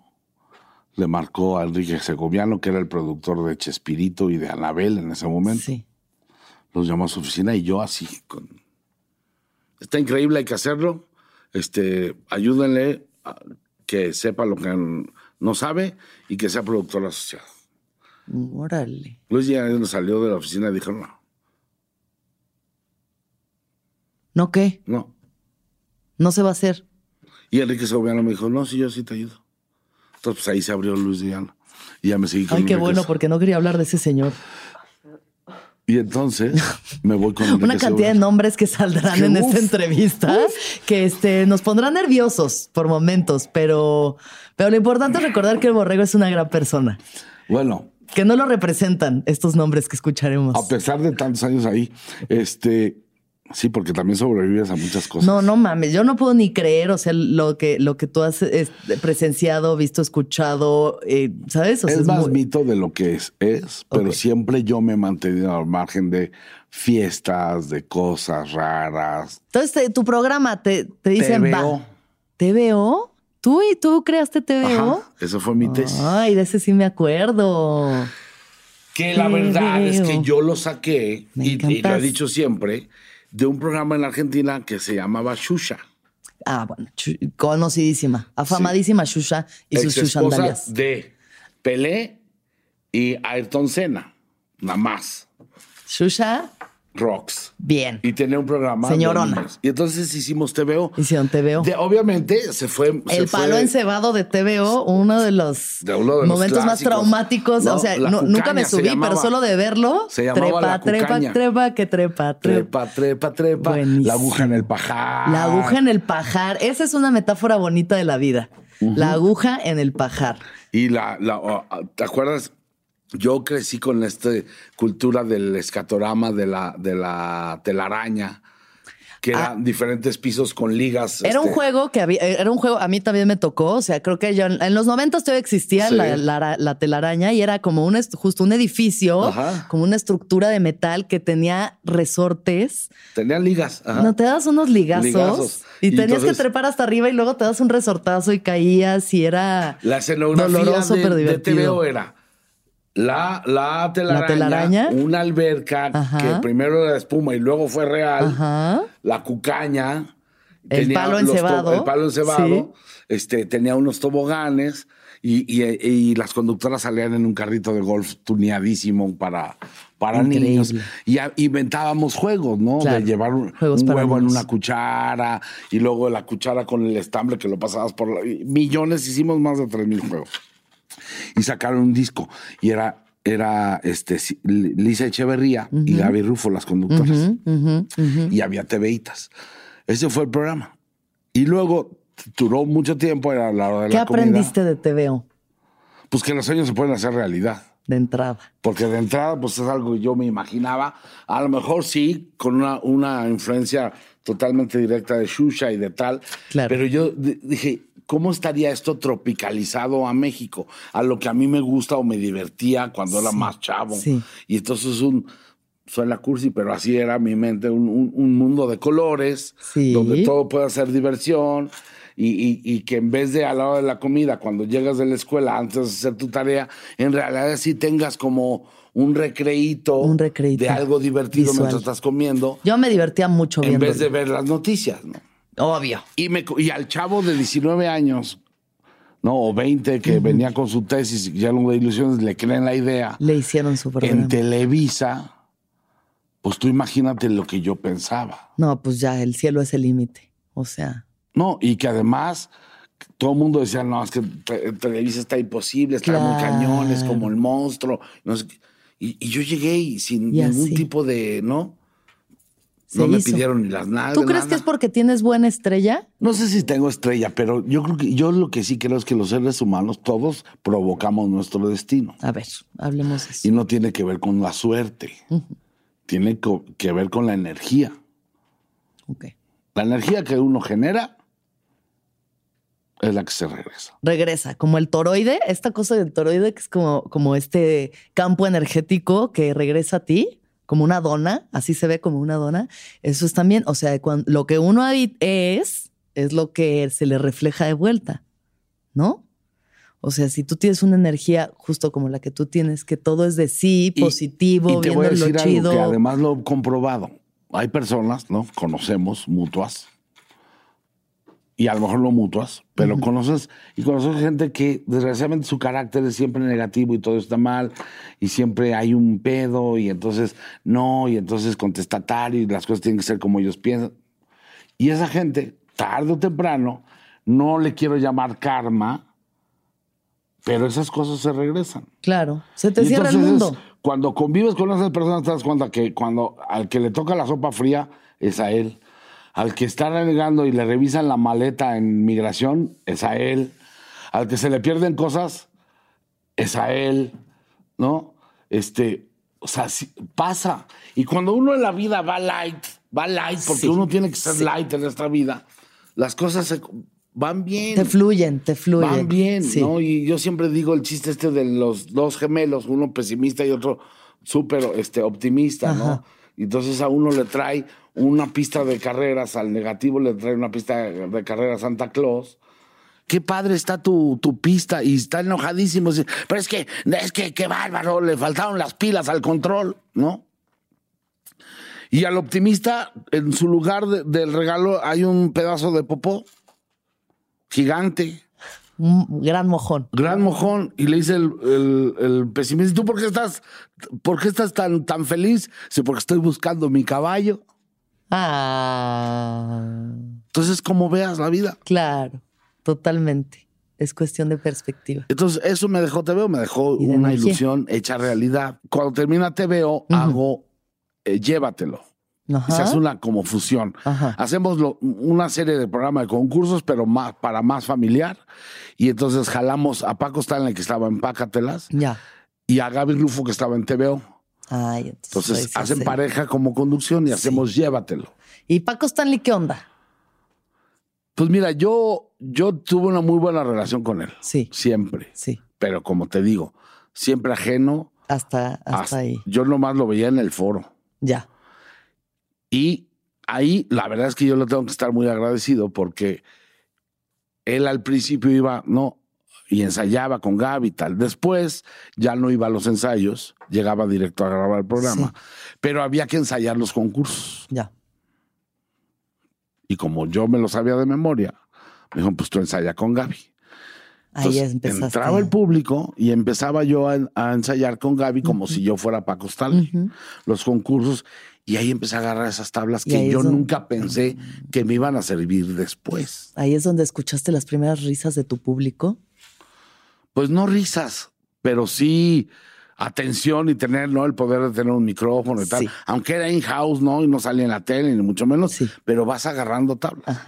le marcó a Enrique Segoviano, que era el productor de Chespirito y de Anabel en ese momento. Sí. Los llamó a su oficina y yo así con... Está increíble, hay que hacerlo. Este, ayúdenle a que sepa lo que no sabe y que sea productor asociado. Órale. Luis ya salió de la oficina y dijo, no. ¿No qué? No. No se va a hacer. Y Enrique Segoviano me dijo, no, sí, yo sí te ayudo. Entonces, pues ahí se abrió Luis Diana. Y ya me seguí con Ay, qué bueno, porque no quería hablar de ese señor. Y entonces me voy con [laughs] Enrique una cantidad de nombres que saldrán en esta entrevista que este, nos pondrán nerviosos por momentos, pero, pero lo importante es recordar que el borrego es una gran persona. Bueno, que no lo representan estos nombres que escucharemos. A pesar de tantos años ahí, este, Sí, porque también sobrevives a muchas cosas. No, no mames, yo no puedo ni creer, o sea, lo que, lo que tú has presenciado, visto, escuchado, eh, ¿sabes? es, más mito de lo que es, es, pero siempre yo me he mantenido al margen de fiestas, de cosas raras. Entonces, tu programa te, te dicen, te veo. ¿Te veo? ¿Tú y tú creaste TVO? eso fue mi tesis. Ay, de ese sí me acuerdo. Que la verdad es que yo lo saqué, y, y, lo he dicho siempre, de un programa en la Argentina que se llamaba Shusha. Ah, bueno, conocidísima, afamadísima Shusha y sus Shushandalias. de Pelé y Ayrton Senna, nada más. Shusha Rocks. Bien. Y tenía un programa. Señorona. Y entonces hicimos TVO. Hicieron TVO. obviamente se fue. El palo encebado de TVO, uno de los, momentos más traumáticos. o sea, nunca me subí, pero solo de verlo. Se trepa, trepa, trepa, que trepa, trepa. Trepa, trepa, La aguja en el pajar. La aguja en el pajar. Esa es una metáfora bonita de la vida. La aguja en el pajar. Y la, la, ¿te acuerdas? Yo crecí con esta cultura del escatorama, de la, de la telaraña, que eran ah. diferentes pisos con ligas. Era un este juego que había, era un juego, a mí también me tocó, o sea, creo que yo, en los 90 todavía existía la, telaraña y era como un, justo un edificio, como una estructura de metal que tenía resortes. Tenía ligas. No, te das unos ligazos. Y, tenías que trepar hasta arriba y luego te das un resortazo y caías y era la escenografía doloroso, de, pero divertido. era la, la, telaraña, una alberca que primero era espuma y luego fue real, la cucaña, el palo encebado, el palo encebado, este, tenía unos toboganes y, las conductoras salían en un carrito de golf tuneadísimo para, para niños. Y inventábamos juegos, ¿no? de llevar un, huevo en una cuchara y luego la cuchara con el estambre que lo pasabas por millones, hicimos más de tres mil juegos y sacaron un disco y era era este, Lisa Echeverría y Gaby Rufo, las conductoras. Y había TVitas. Ese fue el programa. Y luego duró mucho tiempo, era la hora de ¿Qué aprendiste de TVO? Pues que los sueños se pueden hacer realidad. De entrada. Porque de entrada, pues es algo que yo me imaginaba. A lo mejor sí, con una, una influencia totalmente directa de Shusha y de tal. Claro. Pero yo dije, ¿cómo estaría esto tropicalizado a México? A lo que a mí me gusta o me divertía cuando era más chavo. Y entonces es un, suena cursi, pero así era mi mente, un, mundo de colores, donde todo puede ser diversión. Y, que en vez de a la hora de la comida, cuando llegas de la escuela, antes de hacer tu tarea, en realidad sí tengas como un recreíto, un de algo divertido mientras estás comiendo. Yo me divertía mucho En vez de ver las noticias, ¿no? Obvio. Y, me, y al chavo de 19 años, ¿no? O 20 que venía con su tesis y ya no de ilusiones, le creen la idea. Le hicieron su programa. En Televisa, pues tú imagínate lo que yo pensaba. No, pues ya el cielo es el límite. O sea. No, y que además todo el mundo decía, no, es que Televisa está imposible, está muy cañón, es como el monstruo. y, yo llegué sin ningún tipo de, ¿no? No me pidieron ni las nada. ¿Tú crees que es porque tienes buena estrella? No sé si tengo estrella, pero yo creo que yo lo que sí creo es que los seres humanos todos provocamos nuestro destino. A ver, hablemos de eso. Y no tiene que ver con la suerte. Tiene que ver con la energía. Ok. La energía que uno genera es la que se regresa. Regresa, como el toroide, esta cosa del toroide que es como, como este campo energético que regresa a ti como una dona, así se ve como una dona, eso es también, o sea, lo que uno es, es lo que se le refleja de vuelta, ¿no? O sea, si tú tienes una energía justo como la que tú tienes, que todo es de sí, positivo, y te voy a decir Algo que además lo he comprobado. Hay personas, ¿no? Conocemos mutuas, y a lo mejor no mutuas, pero conoces y conoces gente que desgraciadamente su carácter es siempre negativo y todo está mal y siempre hay un pedo y entonces no y entonces contestatario y las cosas tienen que ser como ellos piensan. Y esa gente, tarde o temprano, no le quiero llamar karma, pero esas cosas se regresan. Claro, se te cierra el mundo. Cuando convives con esas personas te das cuenta que cuando al que le toca la sopa fría es a él al que está renegando y le revisan la maleta en migración, es a él. Al que se le pierden cosas, es a él. ¿no? Este, o sea, pasa. Y cuando uno en la vida va light, va light, porque uno tiene que ser light en esta vida, las cosas se van bien. Te fluyen, te fluyen. Van bien, ¿no? Y yo siempre digo el chiste este de los dos gemelos, uno pesimista y otro súper este, optimista, ¿no? Y entonces a uno le trae una pista de carreras, al negativo le trae una pista de carreras Santa Claus. Qué padre está tu, tu pista y está enojadísimo. Pero es que, es que, qué bárbaro, le faltaron las pilas al control, ¿no? Y al optimista, en su lugar del regalo hay un pedazo de popó gigante. Un gran mojón. Gran mojón. Y le dice el, el, pesimista, ¿tú por qué estás, por qué estás tan, tan feliz? Sí, porque estoy buscando mi caballo. Ah. Entonces, como veas la vida. Claro, totalmente. Es cuestión de perspectiva. Entonces, eso me dejó TVO, me dejó una ilusión hecha realidad. Cuando termina TVO, hago eh, Llévatelo. Se hace una como fusión. Hacemos una serie de programas de concursos, pero más, para más familiar. Y entonces jalamos a Paco Stanley, que estaba en Pácatelas, ya. y a Gaby Rufo, que estaba en TVO. Ay, entonces, hacen pareja como conducción y hacemos Llévatelo. ¿Y Paco Stanley qué onda? Pues mira, yo, yo tuve una muy buena relación con él. Sí. Siempre. Sí. Pero como te digo, siempre ajeno. Hasta, hasta ahí. Yo nomás lo veía en el foro. Ya. Y ahí la verdad es que yo le tengo que estar muy agradecido porque él al principio iba, no, y ensayaba con Gaby y tal. Después ya no iba a los ensayos, llegaba directo a grabar el programa, pero había que ensayar los concursos. Ya. Y como yo me lo sabía de memoria, me dijo, pues tú ensaya con Gaby. Ahí empezaste. Entraba el público y empezaba yo a, ensayar con Gaby como si yo fuera Paco Stanley. Los concursos y ahí empecé a agarrar esas tablas que yo nunca pensé que me iban a servir después. Ahí es donde escuchaste las primeras risas de tu público. Pues no risas, pero sí atención y tener ¿no? el poder de tener un micrófono y tal. Aunque era in-house, ¿no? Y no salía en la tele, ni mucho menos, pero vas agarrando tablas.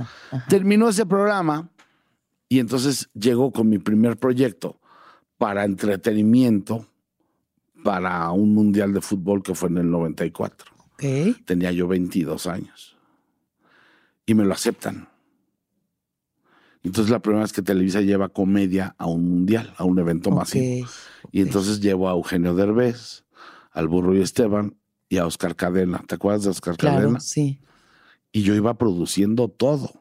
Terminó ese programa y entonces llegó con mi primer proyecto para entretenimiento para un mundial de fútbol que fue en el 94. Tenía yo 22 años. Y me lo aceptan. Entonces la primera vez que Televisa lleva comedia a un mundial, a un evento masivo. Y entonces llevo a Eugenio Derbez, al Burro y Esteban y a Oscar Cadena. ¿Te acuerdas de Oscar Cadena? Sí. Y yo iba produciendo todo.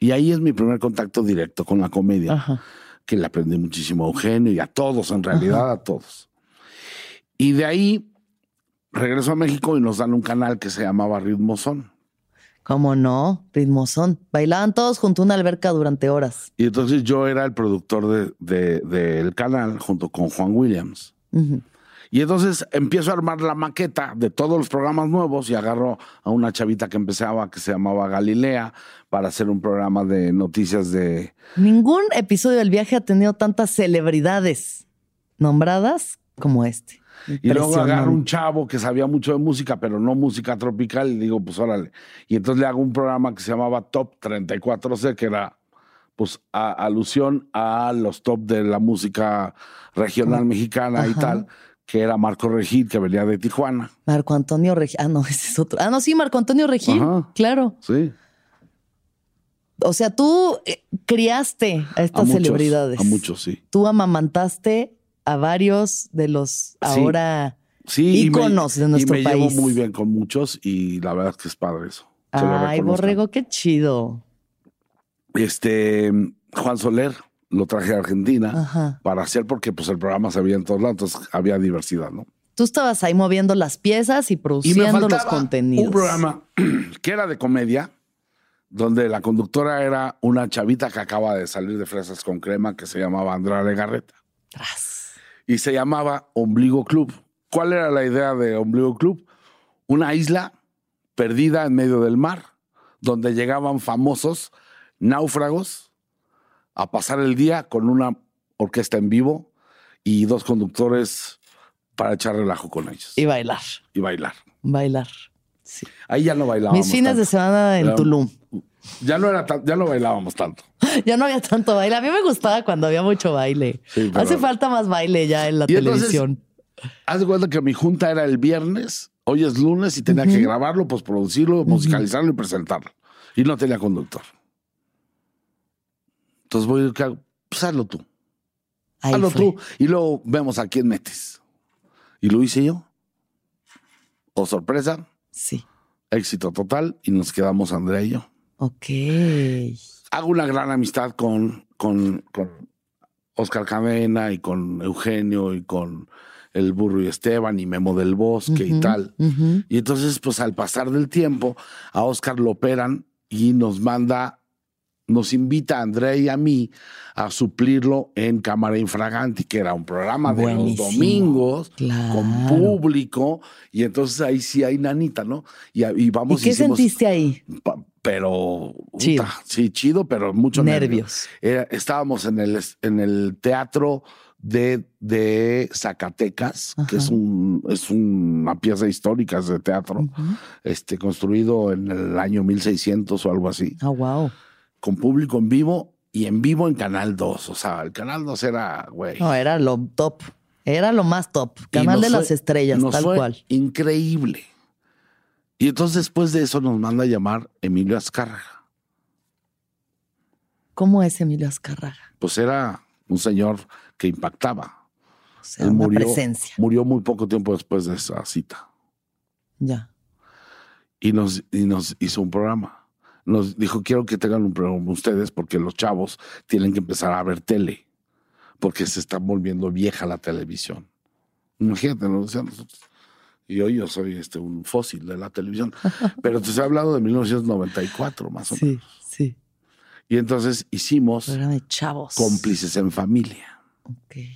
Y ahí es mi primer contacto directo con la comedia, que le aprendí muchísimo a Eugenio y a todos, en realidad a todos. Y de ahí regreso a México y nos dan un canal que se llamaba Ritmozón. ¿Cómo no? Ritmozón. Bailaban todos junto a una alberca durante horas. Y entonces yo era el productor del de, canal junto con Juan Williams. Y entonces empiezo a armar la maqueta de todos los programas nuevos y agarro a una chavita que empezaba, que se llamaba Galilea, para hacer un programa de noticias de... Ningún episodio del viaje ha tenido tantas celebridades nombradas como este. Y luego agarro un chavo que sabía mucho de música, pero no música tropical, y digo, pues órale. Y entonces le hago un programa que se llamaba Top 34C, que era pues alusión a los top de la música regional mexicana y tal, que era Marco Regil, que venía de Tijuana. Marco Antonio Regil. Ah, no, [laughs] ese es otro. Ah, no, sí, Marco Antonio Regil. Claro. Sí. O sea, tú eh, criaste a estas celebridades. A muchos, sí. Tú amamantaste a varios de los ahora íconos de nuestro país. Y me llevo muy bien con muchos y la verdad es que es padre eso. Ay, Borrego, qué chido. Este, Juan Soler lo traje a Argentina para hacer porque pues el programa se veía en todos lados, entonces había diversidad, ¿no? Tú estabas ahí moviendo las piezas y produciendo los contenidos. Un programa [clears throat] que era de comedia, donde la conductora era una chavita que acaba de salir de Fresas con Crema que se llamaba Andrea Legarreta y se llamaba Ombligo Club. ¿Cuál era la idea de Ombligo Club? Una isla perdida en medio del mar, donde llegaban famosos náufragos a pasar el día con una orquesta en vivo y dos conductores para echar relajo con ellos. Y bailar. Y bailar. Bailar. Sí. Ahí ya no bailábamos. Mis fines de semana en Tulum. Ya no era ya no bailábamos tanto. [laughs] ya no había tanto baile. A mí me gustaba cuando había mucho baile. Hace falta más baile ya en la televisión. haz de cuenta que mi junta era el viernes, hoy es lunes y tenía que grabarlo, postproducirlo, musicalizarlo y presentarlo. Y no tenía conductor. Entonces voy a decir, pues hazlo tú. hazlo tú. Y luego vemos a quién metes. Y lo hice yo. O sorpresa. Sí. Éxito total. Y nos quedamos Andrea y yo. Ok. Hago una gran amistad con, con, con Oscar Cadena y con Eugenio y con el burro y Esteban y Memo del Bosque y tal. Y entonces, pues al pasar del tiempo, a Oscar lo operan y nos manda nos invita a Andrea y a mí a suplirlo en Cámara Infraganti, que era un programa de los domingos con público. Y entonces ahí sí hay nanita, ¿no? Y, vamos. ¿Y qué sentiste ahí? Pero chido. sí, chido, pero mucho nervios. estábamos en el, en el teatro de, de Zacatecas, que es un es una pieza histórica de teatro, este construido en el año 1600 o algo así. Ah, wow con público en vivo y en vivo en Canal 2. O sea, el Canal 2 era, güey. No, era lo top. Era lo más top. Canal de las estrellas, tal cual. Increíble. Y entonces después de eso nos manda a llamar Emilio Azcárraga. ¿Cómo es Emilio Azcárraga? Pues era un señor que impactaba. O sea, una murió, presencia. Murió muy poco tiempo después de esa cita. Ya. Y nos, y nos hizo un programa nos dijo, quiero que tengan un programa ustedes porque los chavos tienen que empezar a ver tele, porque se está volviendo vieja la televisión. Imagínate, nos decían nosotros. Y hoy yo soy este, un fósil de la televisión. [laughs] Pero te he hablado de 1994, más o menos. Sí, sí. Y entonces hicimos de chavos. Cómplices en Familia. Okay.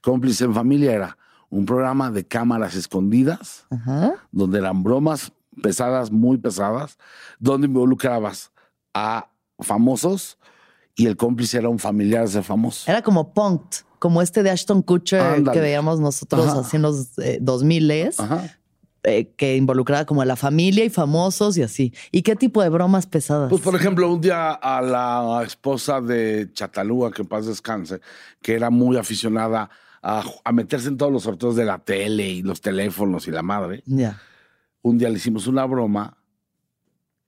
Cómplices en Familia era un programa de cámaras escondidas, donde eran bromas pesadas, muy pesadas, donde involucrabas a famosos y el cómplice era un familiar de famoso. Era como Punked, como este de Ashton Kutcher que veíamos nosotros así en los 2000 eh, eh, que involucraba como a la familia y famosos y así. ¿Y qué tipo de bromas pesadas? Pues, por ejemplo, un día a la esposa de Chatalúa, que en paz descanse, que era muy aficionada a, a meterse en todos los sorteos de la tele y los teléfonos y la madre. Ya un día le hicimos una broma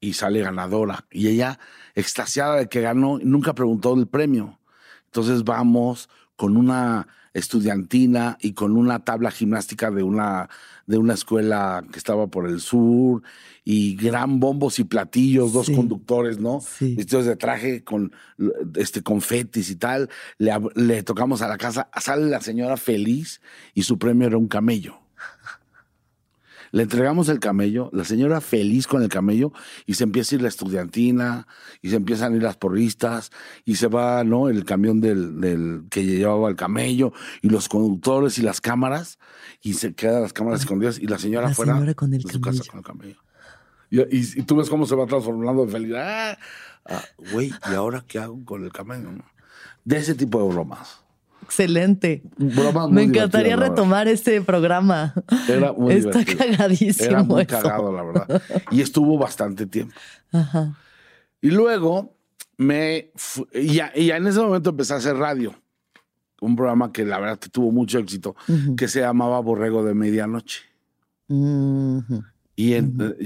y sale ganadora. Y ella, extasiada de que ganó, nunca preguntó del premio. Entonces vamos con una estudiantina y con una tabla gimnástica de una, de una escuela que estaba por el sur y gran bombos y platillos, dos conductores, ¿no? Sí. Vestidos de traje con este confetis y tal. Le, le tocamos a la casa, sale la señora feliz y su premio era un camello. Le entregamos el camello, la señora feliz con el camello, y se empieza a ir la estudiantina, y se empiezan a ir las porristas, y se va, ¿no? El camión del, del que llevaba el camello, y los conductores y las cámaras, y se quedan las cámaras escondidas, y la señora la fuera señora con el de su casa con el camello. Y, tú ves cómo se va transformando de felicidad. Ah, güey, ¿y ahora qué hago con el camello? De ese tipo de bromas. Excelente. Me encantaría retomar este programa. Era muy Está cagadísimo. Era muy cagado, la verdad. Y estuvo bastante tiempo. Ajá. Y luego me. Y ya, en ese momento empecé a hacer radio. Un programa que la verdad que tuvo mucho éxito, que se llamaba Borrego de Medianoche. Y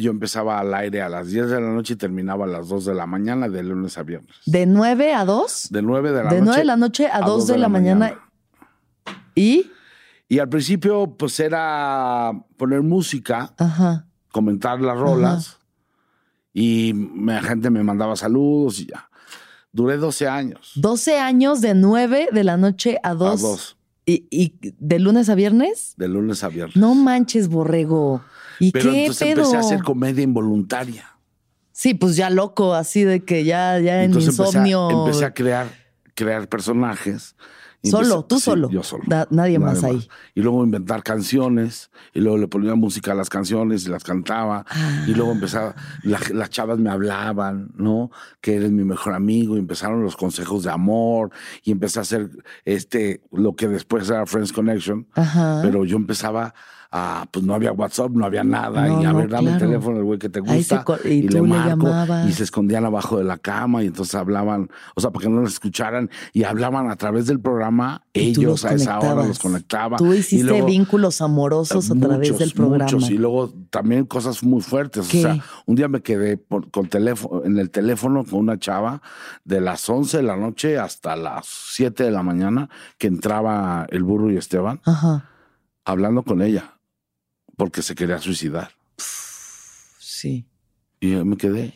yo empezaba al aire a las 10 de la noche y terminaba a las 2 de la mañana, de lunes a viernes. ¿De 9 a 2? De 9 de la noche. De 9 de la noche a, 2, de, la, mañana. ¿Y? Y al principio, pues era poner música, comentar las rolas, y la gente me mandaba saludos y ya. Duré 12 años. 12 años de 9 de la noche a 2. A 2. ¿Y, ¿Y de lunes a viernes? De lunes a viernes. No manches, borrego. ¿Y Pero qué entonces empecé a hacer comedia involuntaria. Sí, pues ya loco, así de que ya, ya en insomnio. Empecé a, crear, crear personajes. Solo, tú solo. Yo solo. nadie, más ahí. Y luego inventar canciones, y luego le ponía música a las canciones y las cantaba. Y luego empezaba, las chavas me hablaban, ¿no? Que eres mi mejor amigo. Y empezaron los consejos de amor. Y empecé a hacer este, lo que después era Friends Connection. Pero yo empezaba pues no había WhatsApp, no había nada. y a ver, dame el teléfono del güey que te gusta. y, le marco. y se escondían abajo de la cama y entonces hablaban, o sea, para que no los escucharan. Y hablaban a través del programa. ellos a esa hora los conectaba. Tú hiciste vínculos amorosos a través del programa. Muchos. Y luego también cosas muy fuertes. O sea, un día me quedé con teléfono, en el teléfono con una chava de las 11 de la noche hasta las 7 de la mañana que entraba el burro y Esteban. Hablando con ella porque se quería suicidar. Sí. Y yo me quedé.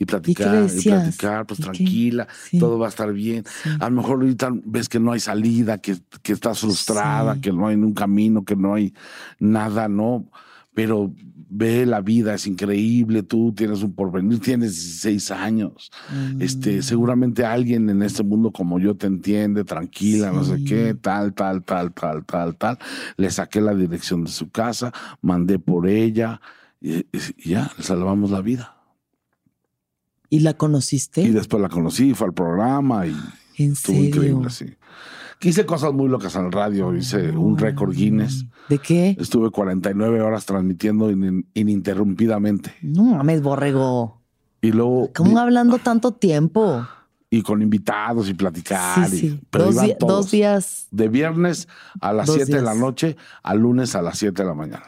Y platicar, y, platicar, pues tranquila, todo va a estar bien. A lo mejor ahorita ves que no hay salida, que, que estás frustrada, que no hay un camino, que no hay nada, ¿no? Pero ve la vida, es increíble, tú tienes un porvenir, tienes 16 años. Este, mm. seguramente alguien en este mundo como yo te entiende, tranquila, no sé qué, tal, tal, tal, tal, tal, tal. Le saqué la dirección de su casa, mandé por ella y, ya, le salvamos la vida. ¿Y la conociste? Y después la conocí, fue al programa y ¿En estuvo increíble, sí hice cosas muy locas en el radio, hice un récord Guinness. ¿De qué? Estuve 49 horas transmitiendo ininterrumpidamente. No mames, borrego. Y luego. ¿Cómo hablando tanto tiempo? Y con invitados y platicar. Sí, dos, días. De viernes a las 7 de la noche a lunes a las 7 de la mañana.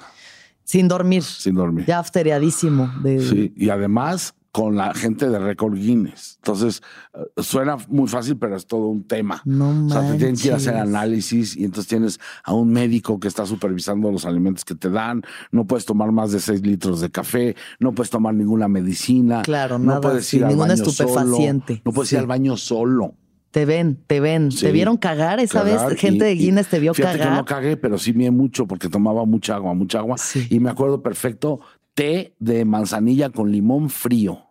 Sin dormir. Sin dormir. Ya afteriadísimo. De... Sí, y además con la gente de Record Guinness. Entonces, eh, suena muy fácil, pero es todo un tema. No o sea, te tienen que ir a hacer análisis y entonces tienes a un médico que está supervisando los alimentos que te dan. No puedes tomar más de seis litros de café, no puedes tomar ninguna medicina. Claro, no puedes ir al baño estupefaciente. Solo, no puedes ir al baño solo. Te ven, te ven. ¿Te vieron cagar esa vez? Gente de Guinness te vio fíjate cagar. Que no cagué, pero sí mié mucho porque tomaba mucha agua, mucha agua. Y me acuerdo perfecto té de manzanilla con limón frío.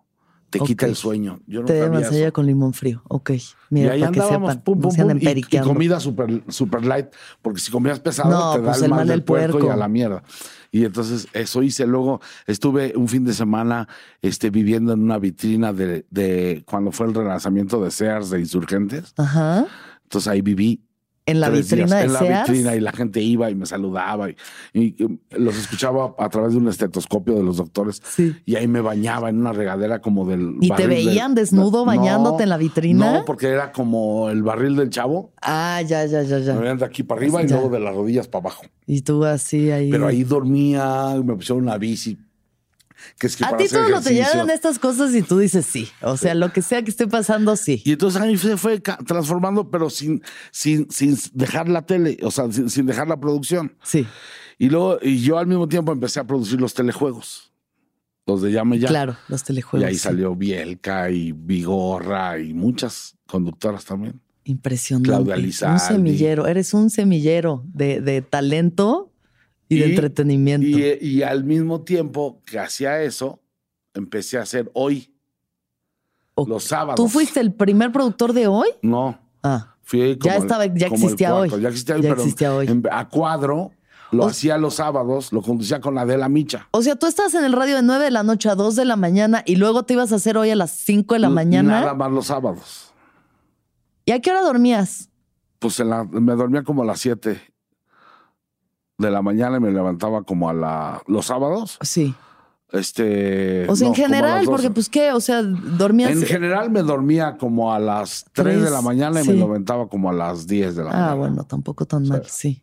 Te quita el sueño. Yo té de manzanilla con limón frío. Ok. Mira, y ahí para andábamos, que pum, pum, pum, y, y, comida super, super light, porque si comías pesado te da pues el mal del puerco, y a la mierda. Y entonces eso hice. Luego estuve un fin de semana este, viviendo en una vitrina de, de cuando fue el relanzamiento de Sears de Insurgentes. Ajá. Entonces ahí viví en la vitrina de En la vitrina y la gente iba y me saludaba y, los escuchaba a través de un estetoscopio de los doctores. Y ahí me bañaba en una regadera como del. ¿Y te veían desnudo bañándote en la vitrina? No, porque era como el barril del chavo. Ah, ya, ya, ya, ya. Me veían de aquí para arriba y luego de las rodillas para abajo. Y tú así ahí. Pero ahí dormía, me pusieron una bici a ti todos lo te llegan estas cosas y tú dices sí. O sea, lo que sea que esté pasando, sí. Y entonces ahí se fue transformando, pero sin, sin, sin dejar la tele, o sea, sin, dejar la producción. Sí. Y luego, y yo al mismo tiempo empecé a producir los telejuegos. Los de Llame Ya. Claro, los telejuegos. Y ahí salió Bielka y Vigorra y muchas conductoras también. Impresionante. Claudia Lizardi. Un semillero. Eres un semillero de, de talento y, de entretenimiento. Y, al mismo tiempo que hacía eso, empecé a hacer hoy. Los sábados. ¿Tú fuiste el primer productor de hoy? No. Ah. Fui ya estaba, ya existía hoy. Ya existía hoy, existía hoy. a cuadro lo hacía los sábados, lo conducía con Adela Micha. O sea, tú estás en el radio de 9 de la noche a 2 de la mañana y luego te ibas a hacer hoy a las 5 de la mañana. Nada más los sábados. ¿Y a qué hora dormías? Pues me dormía como a las 7 de la mañana y me levantaba como a la, los sábados. Sí. Este. O sea, en general, porque pues qué, o sea, dormías. En general me dormía como a las 3 de la mañana y me levantaba como a las 10 de la ah, mañana. Ah, bueno, tampoco tan mal, sí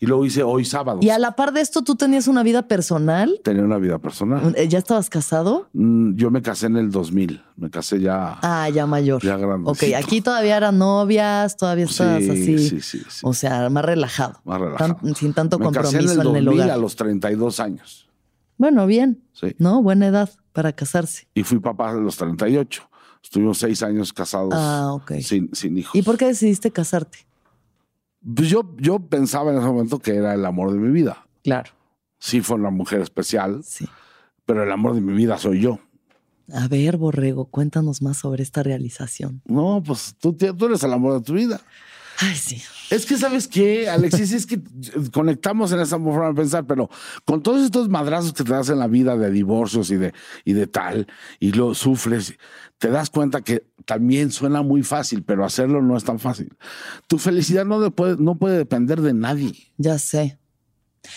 y luego hice hoy sábado. Y a la par de esto, ¿tú tenías una vida personal? Tenía una vida personal. Eh, ¿Ya estabas casado? Mm, yo me casé en el 2000. Me casé ya. Ah, ya mayor. Ya grande. Ok, aquí todavía eran novias, todavía estabas así. Sí, sí, sí. O sea, más relajado. Más relajado. sin tanto compromiso casé en el, 2000 hogar. a los 32 años. Bueno, bien. Sí. ¿No? Buena edad para casarse. Y fui papá a los 38. Estuvimos seis años casados. Ah, ok. Sin, sin hijos. ¿Y por qué decidiste casarte? Pues yo, yo pensaba en ese momento que era el amor de mi vida. Claro. Sí, fue una mujer especial. Sí. Pero el amor de mi vida soy yo. A ver, Borrego, cuéntanos más sobre esta realización. No, pues tú, tú eres el amor de tu vida. Ay, sí. Es que, ¿sabes qué, Alexis? es que conectamos en esa forma de pensar, pero con todos estos madrazos que te das en la vida de divorcios y de, y de tal, y lo sufres, te das cuenta que también suena muy fácil, pero hacerlo no es tan fácil. Tu felicidad no, no puede depender de nadie. Ya sé.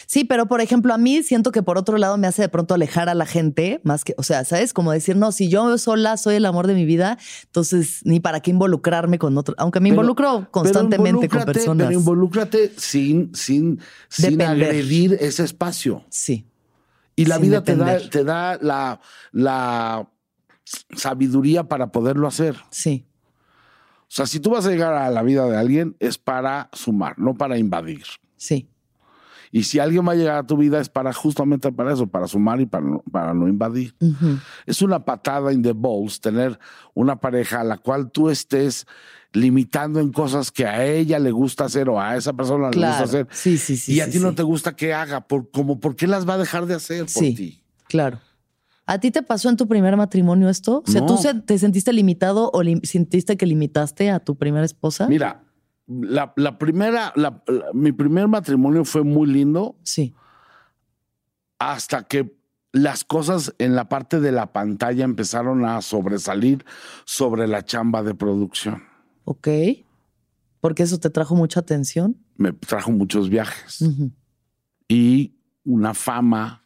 Sí, pero por ejemplo, a mí siento que por otro lado me hace de pronto alejar a la gente, más que, o sea, ¿sabes? Como decir, no, si yo sola soy el amor de mi vida, entonces ni para qué involucrarme con otro, aunque me involucro constantemente con personas. Pero involúcrate sin, sin, sin agredir ese espacio. Sí. Y la vida te da, te da la, la sabiduría para poderlo hacer. Sí. O sea, si tú vas a llegar a la vida de alguien, es para sumar, no para invadir. Sí. Y si alguien va a llegar a tu vida es para justamente para eso, para sumar y para no, para no invadir. Es una patada in the balls tener una pareja a la cual tú estés limitando en cosas que a ella le gusta hacer o a esa persona le gusta hacer. Sí, sí, sí. Y a ti no te gusta que haga, por, como por qué las va a dejar de hacer por ti. Claro. ¿A ti te pasó en tu primer matrimonio esto? O sea, ¿tú te sentiste limitado o sentiste que limitaste a tu primera esposa? Mira, la, primera, mi primer matrimonio fue muy lindo. Sí. Hasta que las cosas en la parte de la pantalla empezaron a sobresalir sobre la chamba de producción. Ok. Porque eso te trajo mucha atención. Me trajo muchos viajes. Y una fama,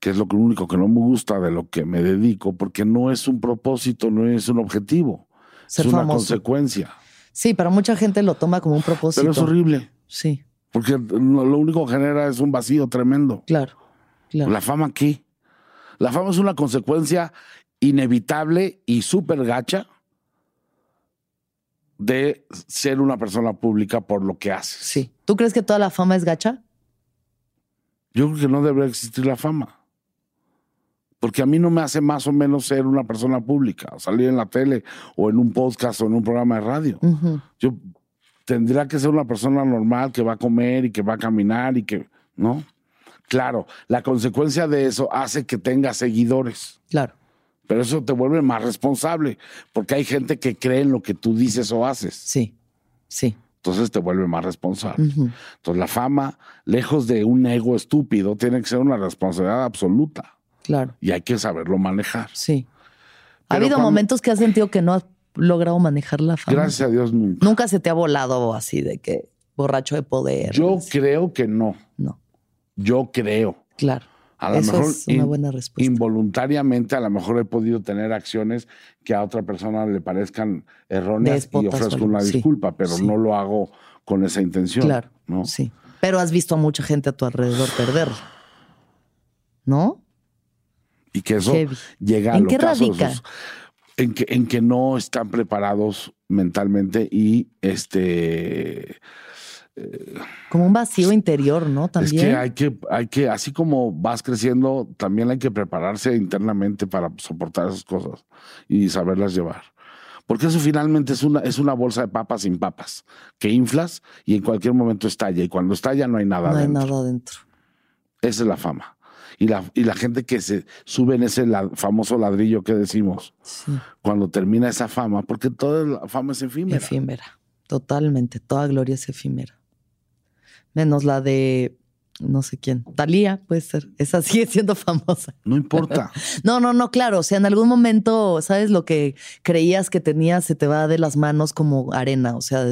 que es lo único que no me gusta de lo que me dedico, porque no es un propósito, no es un objetivo. es una consecuencia. Sí, para mucha gente lo toma como un propósito. Pero es horrible. Sí. Porque lo único que genera es un vacío tremendo. Claro, claro. La fama aquí. La fama es una consecuencia inevitable y súper gacha de ser una persona pública por lo que haces. Sí. ¿Tú crees que toda la fama es gacha? Yo creo que no debería existir la fama porque a mí no me hace más o menos ser una persona pública, salir en la tele o en un podcast o en un programa de radio. Yo tendría que ser una persona normal que va a comer y que va a caminar y que, ¿no? Claro, la consecuencia de eso hace que tenga seguidores. Claro. Pero eso te vuelve más responsable, porque hay gente que cree en lo que tú dices o haces. Sí, sí. Entonces te vuelve más responsable. Entonces la fama, lejos de un ego estúpido, tiene que ser una responsabilidad absoluta. Claro. Y hay que saberlo manejar. Sí. ¿Ha habido momentos que has sentido que no has logrado manejar la fama? Gracias a Dios nunca. Nunca se te ha volado así de que borracho de poder. Yo creo que no. No. Yo creo. Claro. A lo mejor es una buena respuesta. Involuntariamente, a lo mejor he podido tener acciones que a otra persona le parezcan erróneas y ofrezco una disculpa, pero no lo hago con esa intención. Claro. ¿no? Sí. Pero has visto a mucha gente a tu alrededor perder. ¿No? Y que eso llega a los casos en que, en que no están preparados mentalmente y este eh, como un vacío interior, ¿no? También. Es que hay que, hay que, así como vas creciendo, también hay que prepararse internamente para soportar esas cosas y saberlas llevar. Porque eso finalmente es una, es una bolsa de papas sin papas, que inflas y en cualquier momento estalla. Y cuando estalla no hay nada no adentro. hay nada adentro. Esa es la fama y la, y la gente que se sube en ese famoso ladrillo que decimos, cuando termina esa fama, porque toda la fama es efímera. Efímera, totalmente, toda gloria es efímera. Menos la de no sé quién, Talía puede ser, esa [laughs] sigue siendo famosa. No importa. [laughs] no, no, no, claro, o sea, en algún momento, ¿sabes? Lo que creías que tenías se te va de las manos como arena, o sea.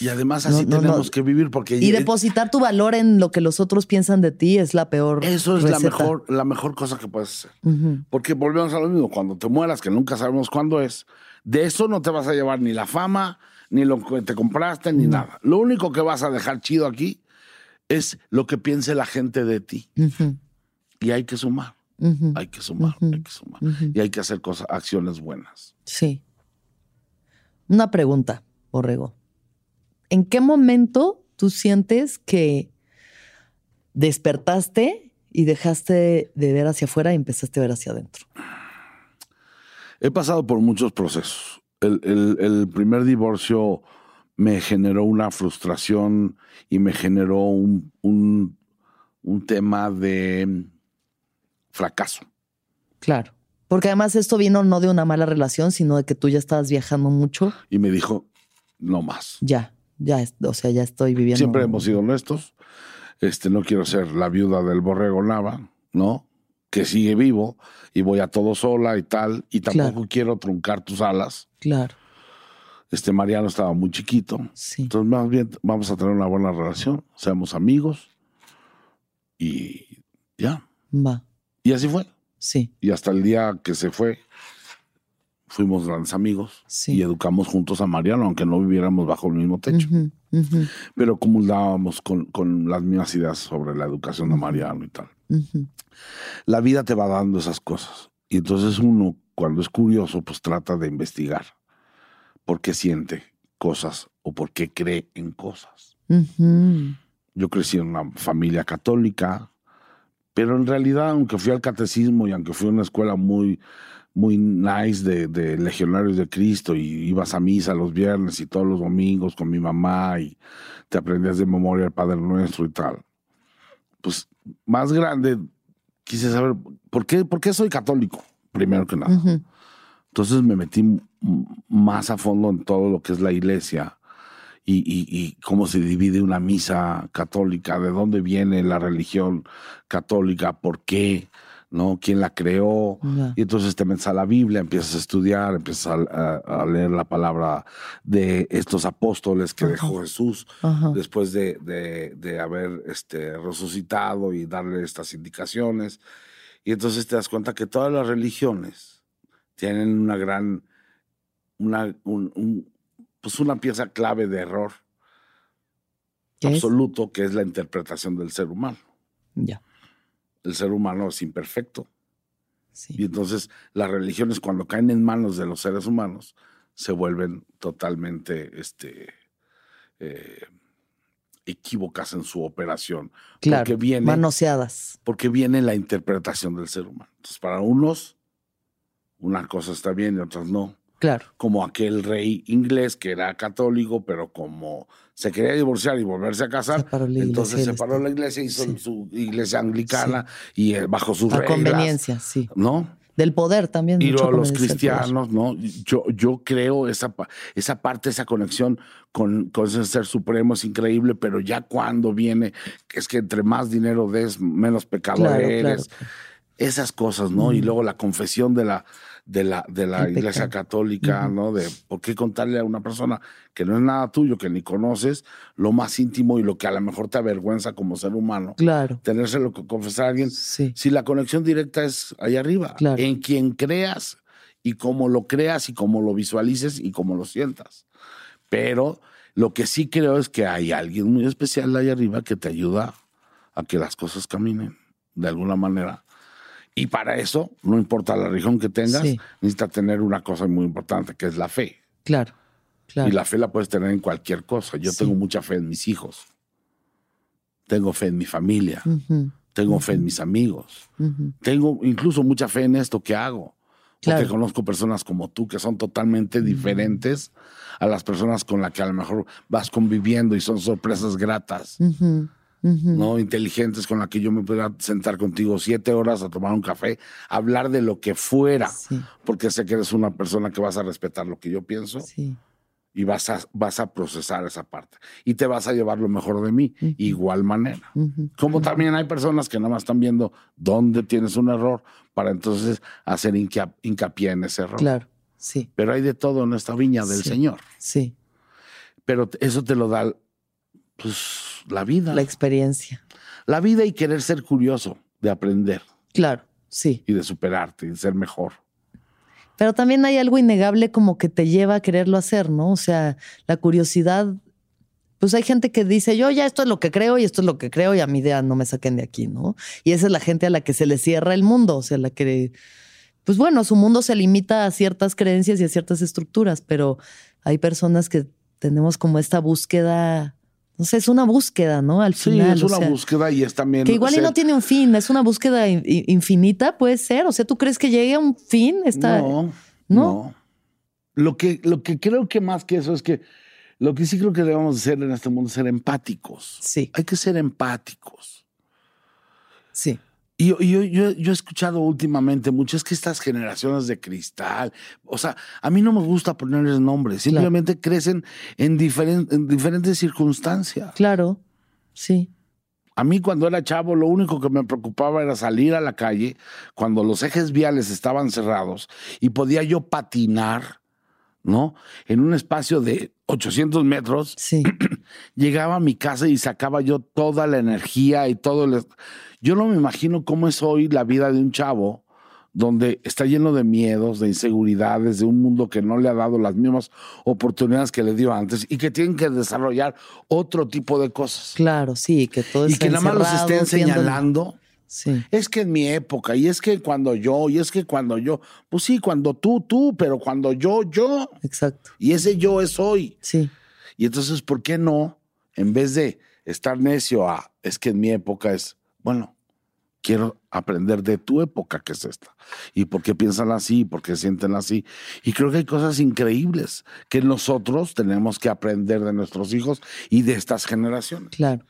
Y además así tenemos que vivir porque... Y depositar tu valor en lo que los otros piensan de ti es la peor Eso es la mejor, la mejor cosa que puedes hacer. Porque volvemos a lo mismo, cuando te mueras, que nunca sabemos cuándo es, de eso no te vas a llevar ni la fama, ni lo que te compraste, ni nada. Lo único que vas a dejar chido aquí es lo que piense la gente de ti. Y hay que sumar, hay que sumar, hay que sumar. Y hay que hacer cosas, acciones buenas. Sí. Una pregunta, Borrego. ¿En qué momento tú sientes que despertaste y dejaste de ver hacia afuera y empezaste a ver hacia adentro? He pasado por muchos procesos. el primer divorcio me generó una frustración y me generó un, un, tema de fracaso. Claro. Porque además esto vino no de una mala relación, sino de que tú ya estabas viajando mucho. Y me dijo, no más. Ya, ya, o sea, ya estoy viviendo. Siempre hemos sido honestos. Este, no quiero ser la viuda del borrego Nava, ¿no? Que sigue vivo y voy a todo sola y tal. Y tampoco quiero truncar tus alas. Claro. Este Mariano estaba muy chiquito. Entonces, más bien, vamos a tener una buena relación, seamos amigos, Y ya. Va. Y así fue. Sí. Y hasta el día que se fue, fuimos grandes amigos y educamos juntos a Mariano, aunque no viviéramos bajo el mismo techo. Pero comulgábamos con, con, las mismas ideas sobre la educación de Mariano y tal. La vida te va dando esas cosas. Y entonces uno, cuando es curioso, pues trata de investigar por qué siente cosas o por qué cree en cosas. Yo crecí en una familia católica, pero en realidad, aunque fui al catecismo y aunque fui a una escuela muy muy nice de, legionarios de Cristo y ibas a misa los viernes y todos los domingos con mi mamá y te aprendías de memoria el Padre Nuestro y tal. Pues más grande quise saber por qué, por qué soy católico, primero que nada. Entonces me metí más a fondo en todo lo que es la iglesia y, y, cómo se divide una misa católica, de dónde viene la religión católica, por qué ¿no? ¿Quién la creó? Y entonces te metes a la Biblia, empiezas a estudiar, empiezas a, leer la palabra de estos apóstoles que dejó Jesús después de, de, haber este, resucitado y darle estas indicaciones. Y entonces te das cuenta que todas las religiones tienen una gran, una, pues una pieza clave de error absoluto, que es la interpretación del ser humano. Ya el ser humano es imperfecto. Y entonces las religiones cuando caen en manos de los seres humanos se vuelven totalmente este, eh, equívocas en su operación. Claro, porque viene, manoseadas. Porque viene la interpretación del ser humano. Entonces para unos una cosa está bien y otras no. Claro. Como aquel rey inglés que era católico, pero como se quería divorciar y volverse a casar, entonces separó la iglesia, hizo su iglesia anglicana y eh, bajo sus a conveniencia, sí. ¿No? Del poder también. Y los cristianos, ¿no? Yo, yo creo esa, esa parte, esa conexión con, con ese ser supremo es increíble, pero ya cuando viene, es que entre más dinero des, menos pecador eres. Esas cosas, ¿no? Y luego la confesión de la, de la, de la Iglesia Católica, ¿no? De por qué contarle a una persona que no es nada tuyo, que ni conoces, lo más íntimo y lo que a lo mejor te avergüenza como ser humano. Claro. Tenérselo que confesar a alguien. Si la conexión directa es ahí arriba, en quien creas y cómo lo creas y cómo lo visualices y cómo lo sientas. Pero lo que sí creo es que hay alguien muy especial ahí arriba que te ayuda a que las cosas caminen de alguna manera y para eso, no importa la religión que tengas, necesitas tener una cosa muy importante, que es la fe. Claro, claro. Y la fe la puedes tener en cualquier cosa. Yo tengo mucha fe en mis hijos. Tengo fe en mi familia. Tengo fe en mis amigos. Tengo incluso mucha fe en esto que hago. Porque conozco personas como tú que son totalmente diferentes a las personas con las que a lo mejor vas conviviendo y son sorpresas gratas. ¿No? Inteligentes con la que yo me pueda sentar contigo siete horas a tomar un café, hablar de lo que fuera, porque sé que eres una persona que vas a respetar lo que yo pienso. Y vas a, vas a procesar esa parte. Y te vas a llevar lo mejor de mí, igual manera. Como también hay personas que nada más están viendo dónde tienes un error para entonces hacer hincapié en ese error. Claro, sí. Pero hay de todo en esta viña del Señor. Sí. Pero eso te lo da pues, la vida. La experiencia. La vida y querer ser curioso, de aprender. Claro, sí. Y de superarte y de ser mejor. Pero también hay algo innegable como que te lleva a quererlo hacer, ¿no? O sea, la curiosidad. Pues hay gente que dice, yo ya esto es lo que creo y esto es lo que creo y a mi idea no me saquen de aquí, ¿no? Y esa es la gente a la que se le cierra el mundo, o sea, la que, pues bueno, su mundo se limita a ciertas creencias y a ciertas estructuras, pero hay personas que tenemos como esta búsqueda no sé, es una búsqueda, ¿no? Al final. Sí, es una búsqueda y es también. Que igual y no tiene un fin, es una búsqueda infinita, puede ser. O sea, ¿tú crees que llegue a un fin? Está... No, no. Lo que, lo que creo que más que eso es que lo que sí creo que debemos hacer en este mundo es ser empáticos. Sí. Hay que ser empáticos. Sí. Y yo, yo, yo, he escuchado últimamente mucho, es que estas generaciones de cristal, o sea, a mí no me gusta ponerles nombres, simplemente crecen en, en diferentes circunstancias. Claro, sí. A mí cuando era chavo lo único que me preocupaba era salir a la calle cuando los ejes viales estaban cerrados y podía yo patinar, ¿no? En un espacio de 800 metros, sí. [clears throat] llegaba a mi casa y sacaba yo toda la energía y todo el... Yo no me imagino cómo es hoy la vida de un chavo donde está lleno de miedos, de inseguridades, de un mundo que no le ha dado las mismas oportunidades que le dio antes y que tienen que desarrollar otro tipo de cosas. Claro, sí, que todo Y que nada más los estén señalando. Sí. Es que en mi época, y es que cuando yo, y es que cuando yo, pues sí, cuando tú, tú, pero cuando yo, yo. Exacto. Y ese yo es hoy. Sí. Y entonces, ¿por qué no, en vez de estar necio a, es que en mi época es, bueno, quiero aprender de tu época, que es esta. Y por qué piensan así, por qué sienten así. Y creo que hay cosas increíbles que nosotros tenemos que aprender de nuestros hijos y de estas generaciones. Claro.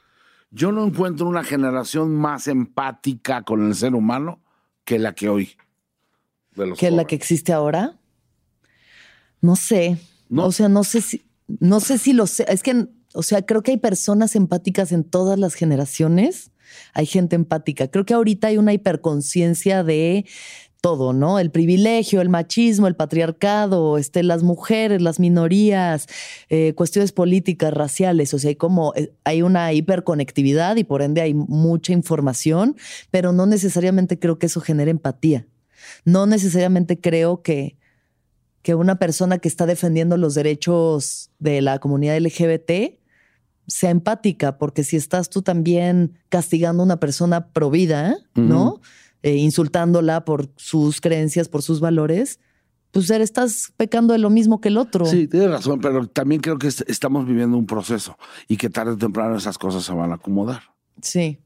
Yo no encuentro una generación más empática con el ser humano que la que hoy. ¿Que la que existe ahora? No sé. O sea, no sé si, no sé si lo sé. Es que, o sea, creo que hay personas empáticas en todas las generaciones hay gente empática. Creo que ahorita hay una hiperconciencia de todo, ¿no? El privilegio, el machismo, el patriarcado, este, las mujeres, las minorías, eh, cuestiones políticas, raciales. O sea, hay como eh, hay una hiperconectividad y por ende hay mucha información, pero no necesariamente creo que eso genere empatía. No necesariamente creo que, que una persona que está defendiendo los derechos de la comunidad LGBT sea empática, porque si estás tú también castigando a una persona provida, ¿no? Eh, insultándola por sus creencias, por sus valores, pues estás pecando de lo mismo que el otro. Sí, tienes razón, pero también creo que estamos viviendo un proceso y que tarde o temprano esas cosas se van a acomodar. Sí.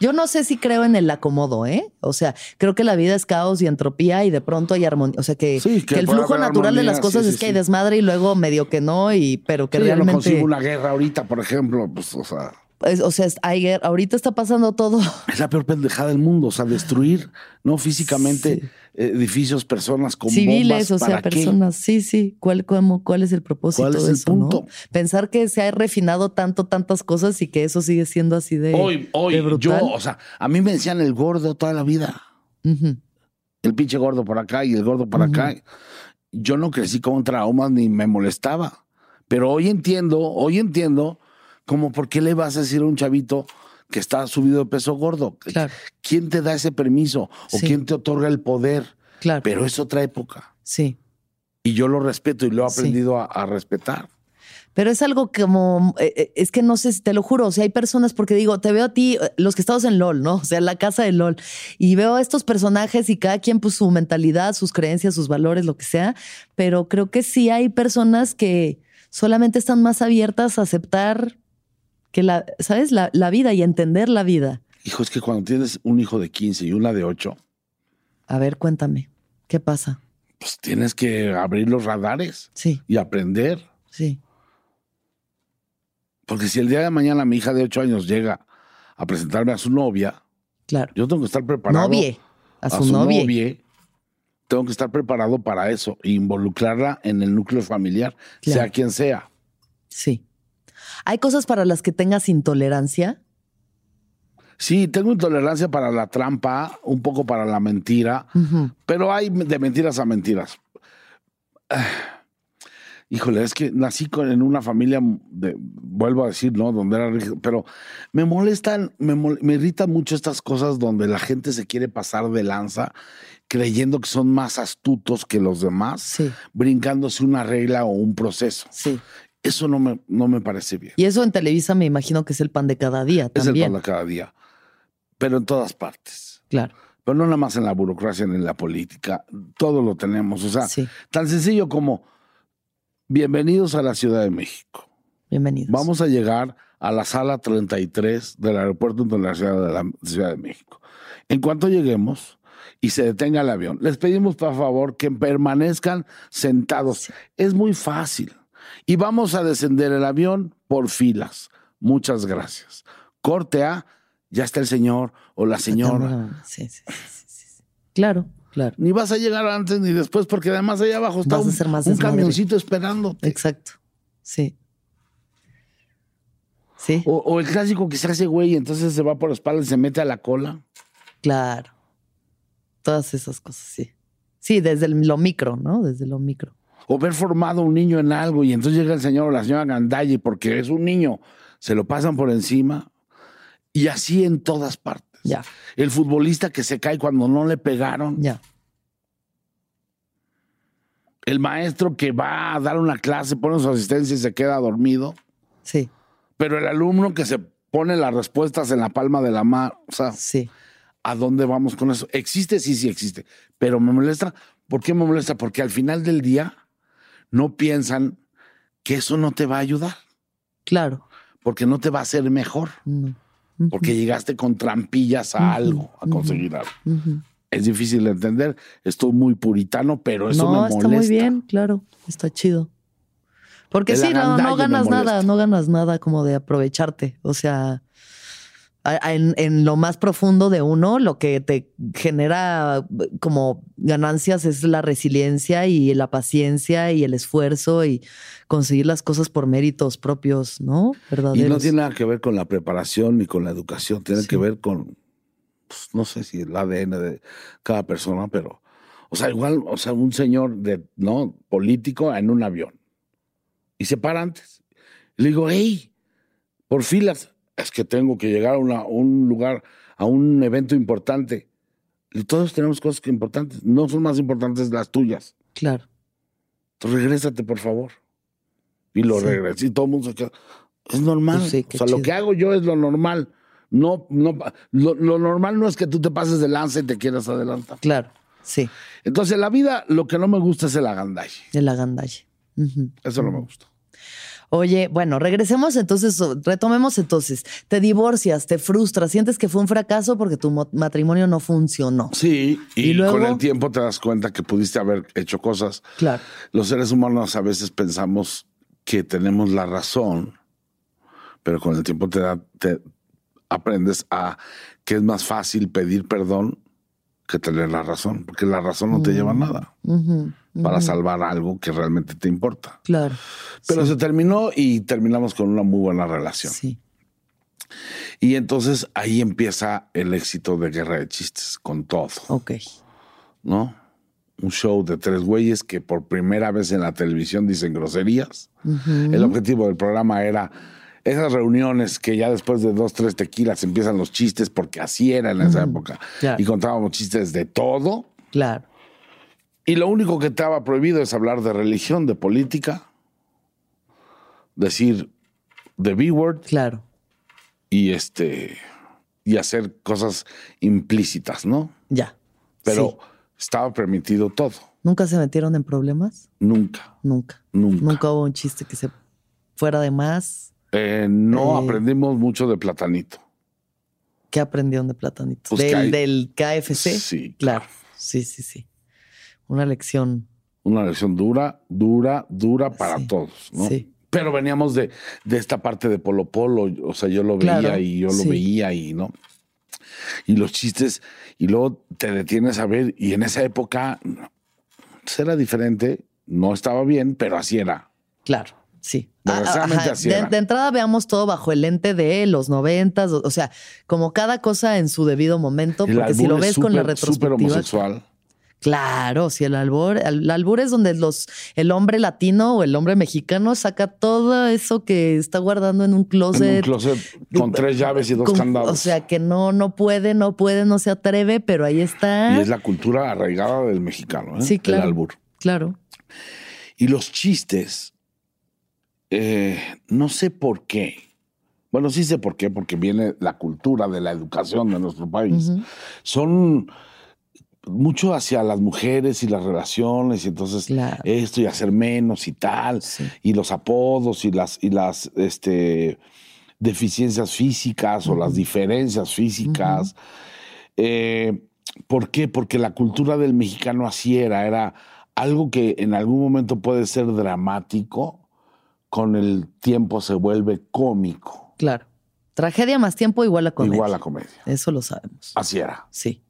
Yo no sé si creo en el acomodo, ¿eh? O sea, creo que la vida es caos y entropía y de pronto hay armonía. O sea, que, el flujo natural de las cosas es que hay desmadre y luego medio que no, y pero que realmente. no consigo una guerra ahorita, por ejemplo, pues, o sea o sea, hay, ahorita está pasando todo. [laughs] Es la peor pendejada del mundo, o sea, destruir, ¿no? Físicamente edificios, personas con Civiles, o sea, personas. Sí, sí. ¿Cuál, ¿Cuál es el propósito de eso? Punto? Pensar que se ha refinado tanto, tantas cosas y que eso sigue siendo así de. Hoy, hoy, yo, o sea, a mí me decían el gordo toda la vida. El pinche gordo por acá y el gordo por acá. Yo no crecí con traumas ni me molestaba. Pero hoy entiendo, hoy entiendo como por qué le vas a decir a un chavito que está subido de peso gordo. ¿Quién te da ese permiso? ¿O quién te otorga el poder? Claro. Pero es otra época. Sí. Y yo lo respeto y lo he aprendido a, respetar. Pero es algo como, eh, eh, es que no sé si te lo juro, o sea, hay personas, porque digo, te veo a ti, eh, los que estamos en LOL, ¿no? O sea, la casa de LOL, y veo a estos personajes y cada quien, pues su mentalidad, sus creencias, sus valores, lo que sea, pero creo que sí hay personas que solamente están más abiertas a aceptar que la, ¿sabes? La, vida y entender la vida. Hijo, es que cuando tienes un hijo de 15 y una de 8. A ver, cuéntame, ¿qué pasa? Pues tienes que abrir los radares. Sí. Y aprender. Sí. Porque si el día de mañana mi hija de 8 años llega a presentarme a su novia, claro. yo tengo que estar preparado. Novie. A su, novia. Tengo que estar preparado para eso e involucrarla en el núcleo familiar, sea quien sea. Sí. ¿Hay cosas para las que tengas intolerancia? Sí, tengo intolerancia para la trampa, un poco para la mentira, pero hay de mentiras a mentiras. [sighs] híjole, es que nací en una familia, de, vuelvo a decir, ¿no? Donde era pero me molestan, me, me irritan mucho estas cosas donde la gente se quiere pasar de lanza creyendo que son más astutos que los demás, brincándose una regla o un proceso. Sí. Eso no me, no me parece bien. Y eso en Televisa me imagino que es el pan de cada día también. Es el pan de cada día, pero en todas partes. Claro. Pero no nada más en la burocracia ni en la política, todo lo tenemos. O sea, tan sencillo como bienvenidos a la Ciudad de México. Bienvenidos. Vamos a llegar a la sala 33 del Aeropuerto Internacional de la Ciudad de México. En cuanto lleguemos y se detenga el avión, les pedimos por favor que permanezcan sentados. Es muy fácil y vamos a descender el avión por filas. Muchas gracias. Corte A, ya está el señor o la señora. Sí, sí, sí, Claro, claro. Ni vas a llegar antes ni después, porque además allá abajo está un, camioncito esperando. Exacto. Sí. Sí. O, el clásico que se hace güey y entonces se va por la espalda y se mete a la cola. Claro. Todas esas cosas, sí. Sí, desde lo micro, ¿no? Desde lo micro. O ver formado un niño en algo y entonces llega el señor o la señora Gandalle porque es un niño, se lo pasan por encima y así en todas partes. El futbolista que se cae cuando no le pegaron. El maestro que va a dar una clase, pone su asistencia y se queda dormido. Sí. Pero el alumno que se pone las respuestas en la palma de la mano, o sea, sí. ¿a dónde vamos con eso? ¿Existe? Sí, sí existe. Pero me molesta. ¿Por qué me molesta? Porque al final del día no piensan que eso no te va a ayudar. Claro. Porque no te va a hacer mejor. Porque llegaste con trampillas a algo, a conseguir algo. Es difícil de entender. Estoy muy puritano, pero eso me molesta. Está muy bien, claro. Está chido. Porque sí, no, no ganas nada, no ganas nada como de aprovecharte. O sea, en, lo más profundo de uno, lo que te genera como ganancias es la resiliencia y la paciencia y el esfuerzo y conseguir las cosas por méritos propios, ¿no? Y no tiene nada que ver con la preparación ni con la educación, tiene que ver con, pues, no sé si el ADN de cada persona, pero, o sea, igual, o sea, un señor de, ¿no? Político en un avión y se para antes. Le digo, hey, por filas es que tengo que llegar a, un lugar, a un evento importante. Y todos tenemos cosas que importantes. No son más importantes las tuyas. Claro. Entonces, regrésate, por favor. Y lo regresé. Y todo el mundo se queda. Es normal. Pues o sea, lo que hago yo es lo normal. No, no, lo, normal no es que tú te pases de lanza y te quieras adelantar. Claro, sí. Entonces, en la vida, lo que no me gusta es el agandalle. El agandalle. Eso no me gusta. Oye, bueno, regresemos entonces, retomemos entonces. Te divorcias, te frustras, sientes que fue un fracaso porque tu matrimonio no funcionó. Sí, y, luego? con el tiempo te das cuenta que pudiste haber hecho cosas. Claro. Los seres humanos a veces pensamos que tenemos la razón, pero con el tiempo te, te aprendes a que es más fácil pedir perdón que tener la razón, porque la razón no te lleva a mm, nada para salvar algo que realmente te importa. Claro. Pero se terminó y terminamos con una muy buena relación. Sí. Y entonces ahí empieza el éxito de Guerra de Chistes, con todo. Ok. ¿No? Un show de tres güeyes que por primera vez en la televisión dicen groserías. El objetivo del programa era esas reuniones que ya después de dos, tres tequilas empiezan los chistes, porque así era en esa época. Y contábamos chistes de todo. Claro. Y lo único que estaba prohibido es hablar de religión, de política, decir the B-word. Claro. Y este. Y hacer cosas implícitas, ¿no? Ya. Pero estaba permitido todo. ¿Nunca se metieron en problemas? Nunca. Nunca. Nunca. Nunca hubo un chiste que se fuera de más. Eh, no aprendimos mucho de Platanito. ¿Qué aprendieron de Platanito? Pues ¿Del, KFC? Sí. Claro. Sí, sí, sí. Una lección. Una lección dura, dura, dura para todos, ¿no? Sí. Pero veníamos de, de, esta parte de Polo Polo, o sea, yo lo veía y yo lo veía y, ¿no? Y los chistes, y luego te detienes a ver, y en esa época pues era diferente, no estaba bien, pero así era. Claro. Sí. Ah, de, entrada veamos todo bajo el lente de los noventas, o sea, como cada cosa en su debido momento, porque si lo ves con la retrospectiva. homosexual. Claro, si el albur, el albur es donde los, el hombre latino o el hombre mexicano saca todo eso que está guardando en un closet. un closet con tres llaves y dos candados. O sea que no, no puede, no puede, no se atreve, pero ahí está. Y es la cultura arraigada del mexicano, ¿eh? Sí, claro. El albur. Claro. Y los chistes eh, no sé por qué. Bueno, sí sé por qué, porque viene la cultura de la educación de nuestro país. Son mucho hacia las mujeres y las relaciones, y entonces esto y hacer menos y tal, y los apodos y las, y las este, deficiencias físicas o las diferencias físicas. Eh, ¿Por qué? Porque la cultura del mexicano así era, era algo que en algún momento puede ser dramático, con el tiempo se vuelve cómico. Claro. Tragedia más tiempo igual a comedia. Igual a comedia. Eso lo sabemos. Así era. Sí.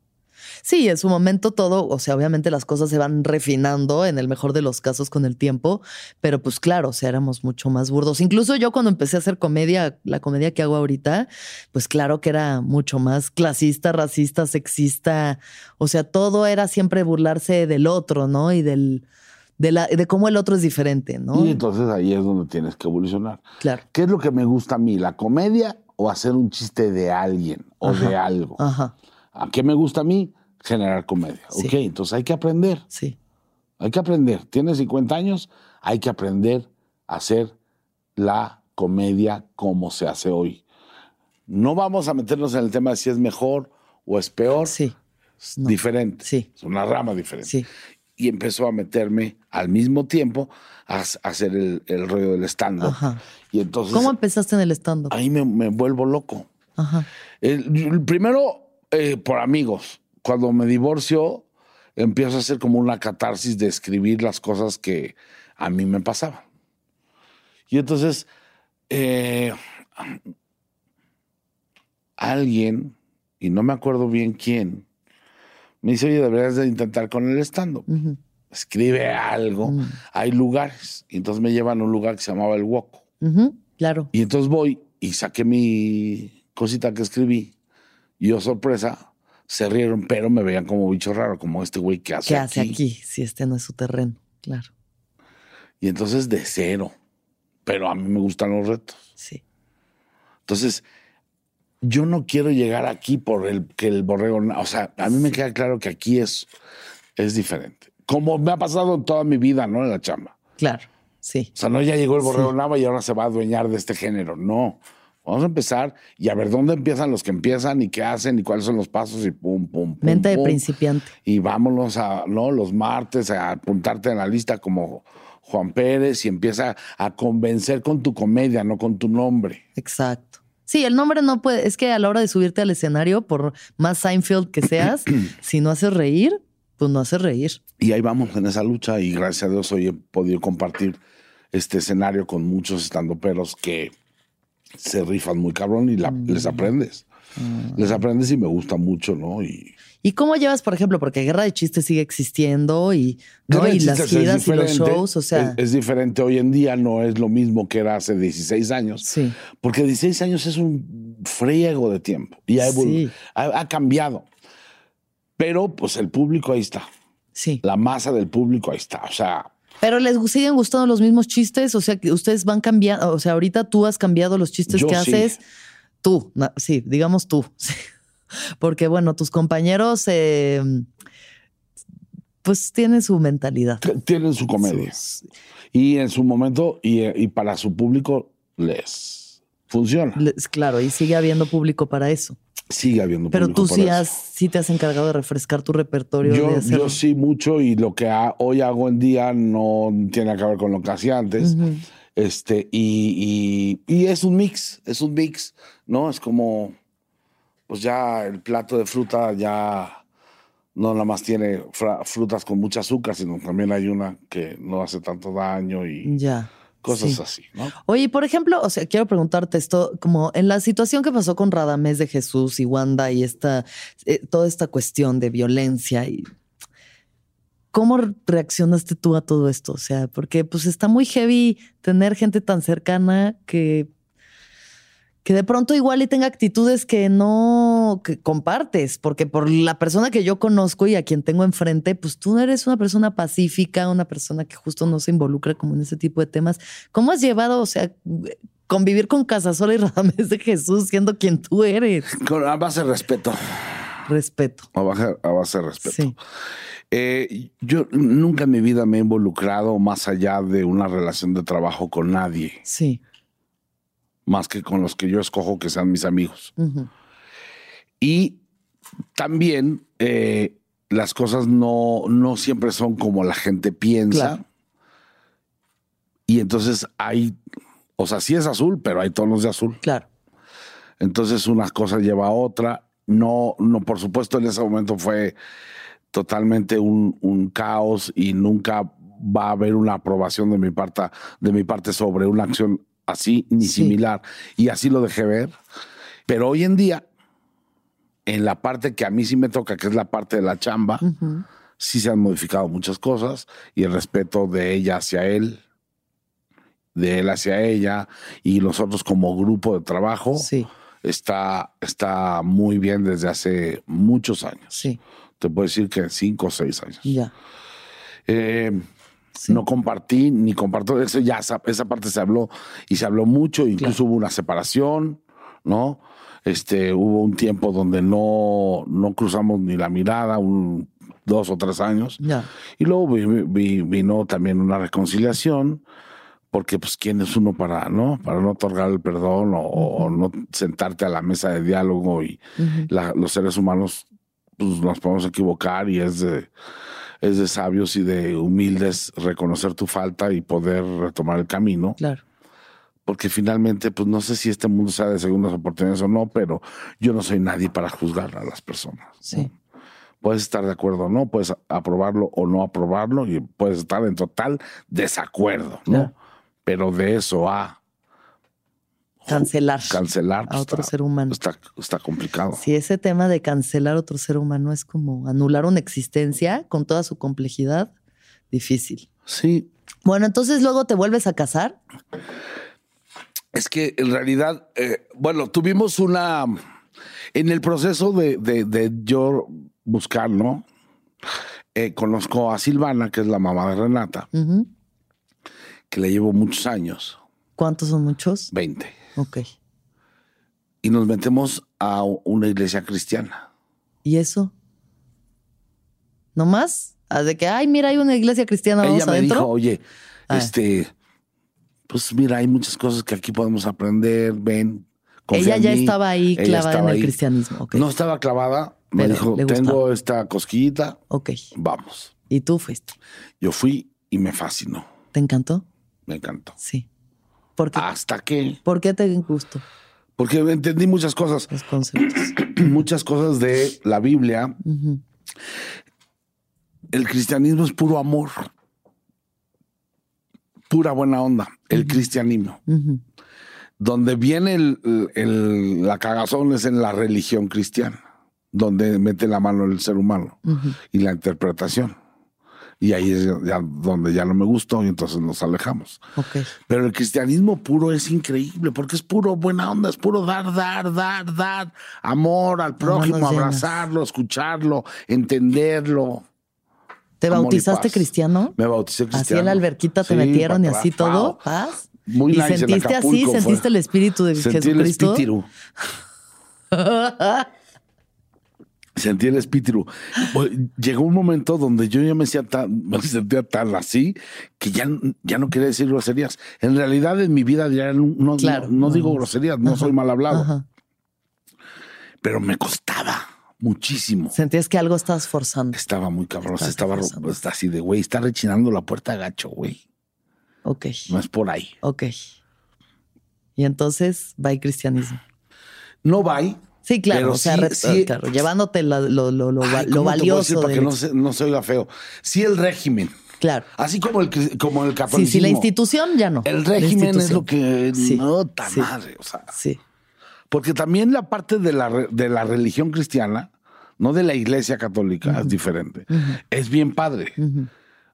Sí, en su momento todo, o sea, obviamente las cosas se van refinando en el mejor de los casos con el tiempo, pero pues claro, o sea, éramos mucho más burdos. Incluso yo cuando empecé a hacer comedia, la comedia que hago ahorita, pues claro que era mucho más clasista, racista, sexista, o sea, todo era siempre burlarse del otro, ¿no? Y del, de, la, de cómo el otro es diferente, ¿no? Y entonces ahí es donde tienes que evolucionar. Claro. ¿Qué es lo que me gusta a mí? ¿La comedia o hacer un chiste de alguien o de algo? Ajá. ¿A qué me gusta a mí? Generar comedia. Ok, entonces hay que aprender. Sí. Hay que aprender. Tienes 50 años, hay que aprender a hacer la comedia como se hace hoy. No vamos a meternos en el tema de si es mejor o es peor. Sí. Es diferente. Sí. Es una rama diferente. Sí. Y empezó a meterme al mismo tiempo a, hacer el, rollo del stand-up. Y entonces. ¿Cómo empezaste en el stand-up? Ahí me, vuelvo loco. Ajá. El, primero, eh, por amigos. Cuando me divorcio, empiezo a hacer como una catarsis de escribir las cosas que a mí me pasaban. Y entonces, eh, alguien, y no me acuerdo bien quién, me dice, oye, deberías de intentar con el stand-up. Escribe algo. Mm. Hay lugares. Y entonces me llevan a un lugar que se llamaba El Woco. Claro. Y entonces voy y saqué mi cosita que escribí. Y yo, sorpresa, se rieron, pero me veían como bicho raro, como este güey que hace ¿Qué hace aquí? Si este no es su terreno, claro. Y entonces de cero. Pero a mí me gustan los retos. Sí. Entonces, yo no quiero llegar aquí por el que el borrego. O sea, a mí me queda claro que aquí es, es diferente. Como me ha pasado en toda mi vida, ¿no? En la chamba. Claro, sí. O sea, no ya llegó el borrego Nava y ahora se va a adueñar de este género. No. Vamos a empezar y a ver dónde empiezan los que empiezan y qué hacen y cuáles son los pasos y pum, pum, pum. Mente de principiante. Y vámonos a, ¿no? Los martes a apuntarte en la lista como Juan Pérez y empieza a convencer con tu comedia, no con tu nombre. Exacto. Sí, el nombre no puede, es que a la hora de subirte al escenario, por más Seinfeld que seas, [clears throat] si no haces reír, pues no haces reír. Y ahí vamos en esa lucha y gracias a Dios hoy he podido compartir este escenario con muchos estandoperos que se rifan muy cabrón y mm. les aprendes. Ah. Les aprendes y me gusta mucho, ¿no? Y, ¿Y cómo llevas, por ejemplo, porque Guerra de Chistes sigue existiendo y, y las giras y los shows, o sea... Es, diferente hoy en día, no es lo mismo que era hace 16 años. Sí. Porque 16 años es un friego de tiempo y ha, ha, cambiado. Pero pues el público ahí está. Sí. La masa del público ahí está, o sea... Pero les siguen gustando los mismos chistes, o sea, que ustedes van cambiando, o sea, ahorita tú has cambiado los chistes que haces. Tú, sí, digamos tú. [laughs] Sí. Porque bueno, tus compañeros eh, pues tienen su mentalidad. Tienen su comedia. Y en su momento y, para su público les funciona. claro, y sigue habiendo público para eso. Sigue habiendo Pero público. Tú sí, has, sí te has encargado de refrescar tu repertorio. Yo, yo sí mucho y lo que hoy hago en día no tiene que ver con lo que hacía antes. Este, y, y, es un mix, es un mix, ¿no? Es como pues ya el plato de fruta ya no nada más tiene frutas con mucha azúcar, sino también hay una que no hace tanto daño y ya. Cosas así. ¿no? Oye, por ejemplo, o sea, quiero preguntarte esto, como en la situación que pasó con Radamés de Jesús y Wanda y esta, eh, toda esta cuestión de violencia y ¿Cómo reaccionaste tú a todo esto? O sea, porque pues está muy heavy tener gente tan cercana que que de pronto igual y tenga actitudes que no compartes, porque por la persona que yo conozco y a quien tengo enfrente, pues tú eres una persona pacífica, una persona que justo no se involucra como en ese tipo de temas. ¿Cómo has llevado, o sea, convivir con Casasola y Radamés de Jesús siendo quien tú eres? [laughs] Con, a base de respeto. Respeto. A base, de respeto. Sí. Eh, yo nunca en mi vida me he involucrado más allá de una relación de trabajo con nadie. Sí más que con los que yo escojo que sean mis amigos. Y también eh, las cosas no, no siempre son como la gente piensa. Y entonces hay, o sea, sí es azul, pero hay tonos de azul. Claro. Entonces una cosa lleva a otra. No, no, por supuesto, en ese momento fue totalmente un, un caos y nunca va a haber una aprobación de mi parte, de mi parte sobre una acción así ni similar. Y así lo dejé ver. Pero hoy en día, en la parte que a mí sí me toca, que es la parte de la chamba, sí se han modificado muchas cosas y el respeto de ella hacia él, de él hacia ella y nosotros como grupo de trabajo está, está muy bien desde hace muchos años. Sí. Te puedo decir que cinco o seis años. Ya. Eh, No compartí ni comparto. Eso ya, esa parte se habló y se habló mucho. Incluso hubo una separación, ¿no? Este, hubo un tiempo donde no, no cruzamos ni la mirada, un, dos o tres años. Y luego vino también una reconciliación porque pues quién es uno para no para no otorgar el perdón o, no sentarte a la mesa de diálogo y los seres humanos pues nos podemos equivocar y es de es de sabios y de humildes reconocer tu falta y poder retomar el camino. Claro. Porque finalmente pues no sé si este mundo sea de segundas oportunidades o no pero yo no soy nadie para juzgar a las personas sí. Puedes estar de acuerdo o no, puedes aprobarlo o no aprobarlo y puedes estar en total desacuerdo, ¿no? Pero de eso a cancelar, cancelar a pues, otro ser humano. Está, está complicado. Sí, ese tema de cancelar a otro ser humano es como anular una existencia con toda su complejidad, difícil. Sí. Bueno, entonces luego te vuelves a casar. Es que en realidad, eh, bueno, tuvimos una. En el proceso de, de, yo buscar, ¿no? Eh, conozco a Silvana, que es la mamá de Renata que le llevo muchos años. ¿Cuántos son muchos? Veinte. Ok. Y nos metemos a una iglesia cristiana. ¿Y eso? ¿No más? De que, ay, mira, hay una iglesia cristiana, vamos Ella me dijo, oye, ah. este, pues mira, hay muchas cosas que aquí podemos aprender, ven. Ella ya estaba ahí clavada en el cristianismo. No estaba clavada, me dijo, tengo esta cosquillita. Ok. Vamos. ¿Y tú fuiste? Yo fui y me fascinó. ¿Te encantó? Me encantó. Sí. ¿Por qué? ¿Hasta qué? ¿Por qué te gustó? Porque entendí muchas cosas. Los conceptos. [clears throat] muchas cosas de la Biblia. El cristianismo es puro amor. Pura buena onda. El cristianismo. Donde viene el, la cagazón es en la religión cristiana. Donde mete la mano el ser humano y la interpretación. Y ahí es ya donde ya no me gustó y entonces nos alejamos. Pero el cristianismo puro es increíble porque es puro buena onda, es puro dar, dar, dar, dar, amor al prójimo, abrazarlo, escucharlo, entenderlo. ¿Te bautizaste cristiano? Me bauticé cristiano. Así en la alberquita te metieron y así todo. ¿Paz? Muy ¿Y sentiste así? ¿Sentiste el espíritu de Sentí Jesucristo? El espíritu. [laughs] Sentí el espíritu. Llegó un momento donde yo ya me, sentía tan, así que ya, ya no quería decir groserías. En realidad, en mi vida ya no, no, digo groserías, no soy mal hablado. Pero me costaba muchísimo. Sentías que algo estabas forzando. Estaba muy cabrón. Estaba así de, güey, está rechinando la puerta gacho, güey. Ok. No es por ahí. Ok. Y entonces, va el cristianismo. No va Sí, claro, o sea, claro, llevándote lo, lo, lo, lo valioso. Para que no se, no se oiga feo. Sí, el régimen. Claro. Así como el, como el catolicismo. Sí, sí, la institución ya no. El régimen es lo que no tan madre. O sea, sí. Porque también la parte de la, de la religión cristiana, no de la iglesia católica, es diferente. Es bien padre.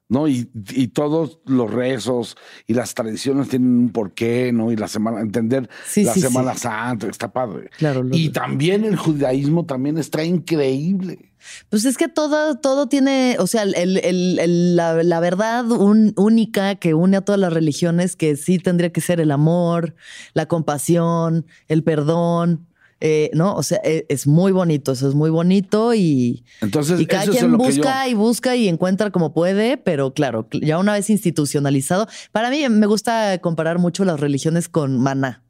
¿No? Y, todos los rezos y las tradiciones tienen un porqué, ¿no? Y la semana, entender la Semana Santa, está padre. Claro. y también el judaísmo también está increíble. Pues es que todo, todo tiene, o sea, la, verdad única que une a todas las religiones, que sí tendría que ser el amor, la compasión, el perdón, eh, ¿no? O sea, e, es, muy bonito, eso es muy bonito y, Entonces, y cada quien busca y busca y encuentra como puede, pero claro, ya una vez institucionalizado, para mí me gusta comparar mucho las religiones con maná.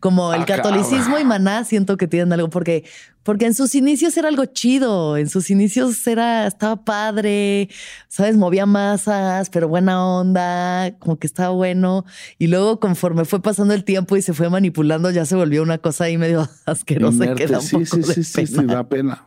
Como el ah, catolicismo y maná siento que tienen algo porque porque en sus inicios era algo chido, en sus inicios era estaba padre, sabes, movía masas, pero buena onda, como que estaba bueno. Y luego conforme fue pasando el tiempo y se fue manipulando ya se volvió una cosa ahí medio [laughs] asquerosa que da un poco sí, sí, sí, sí, da pena.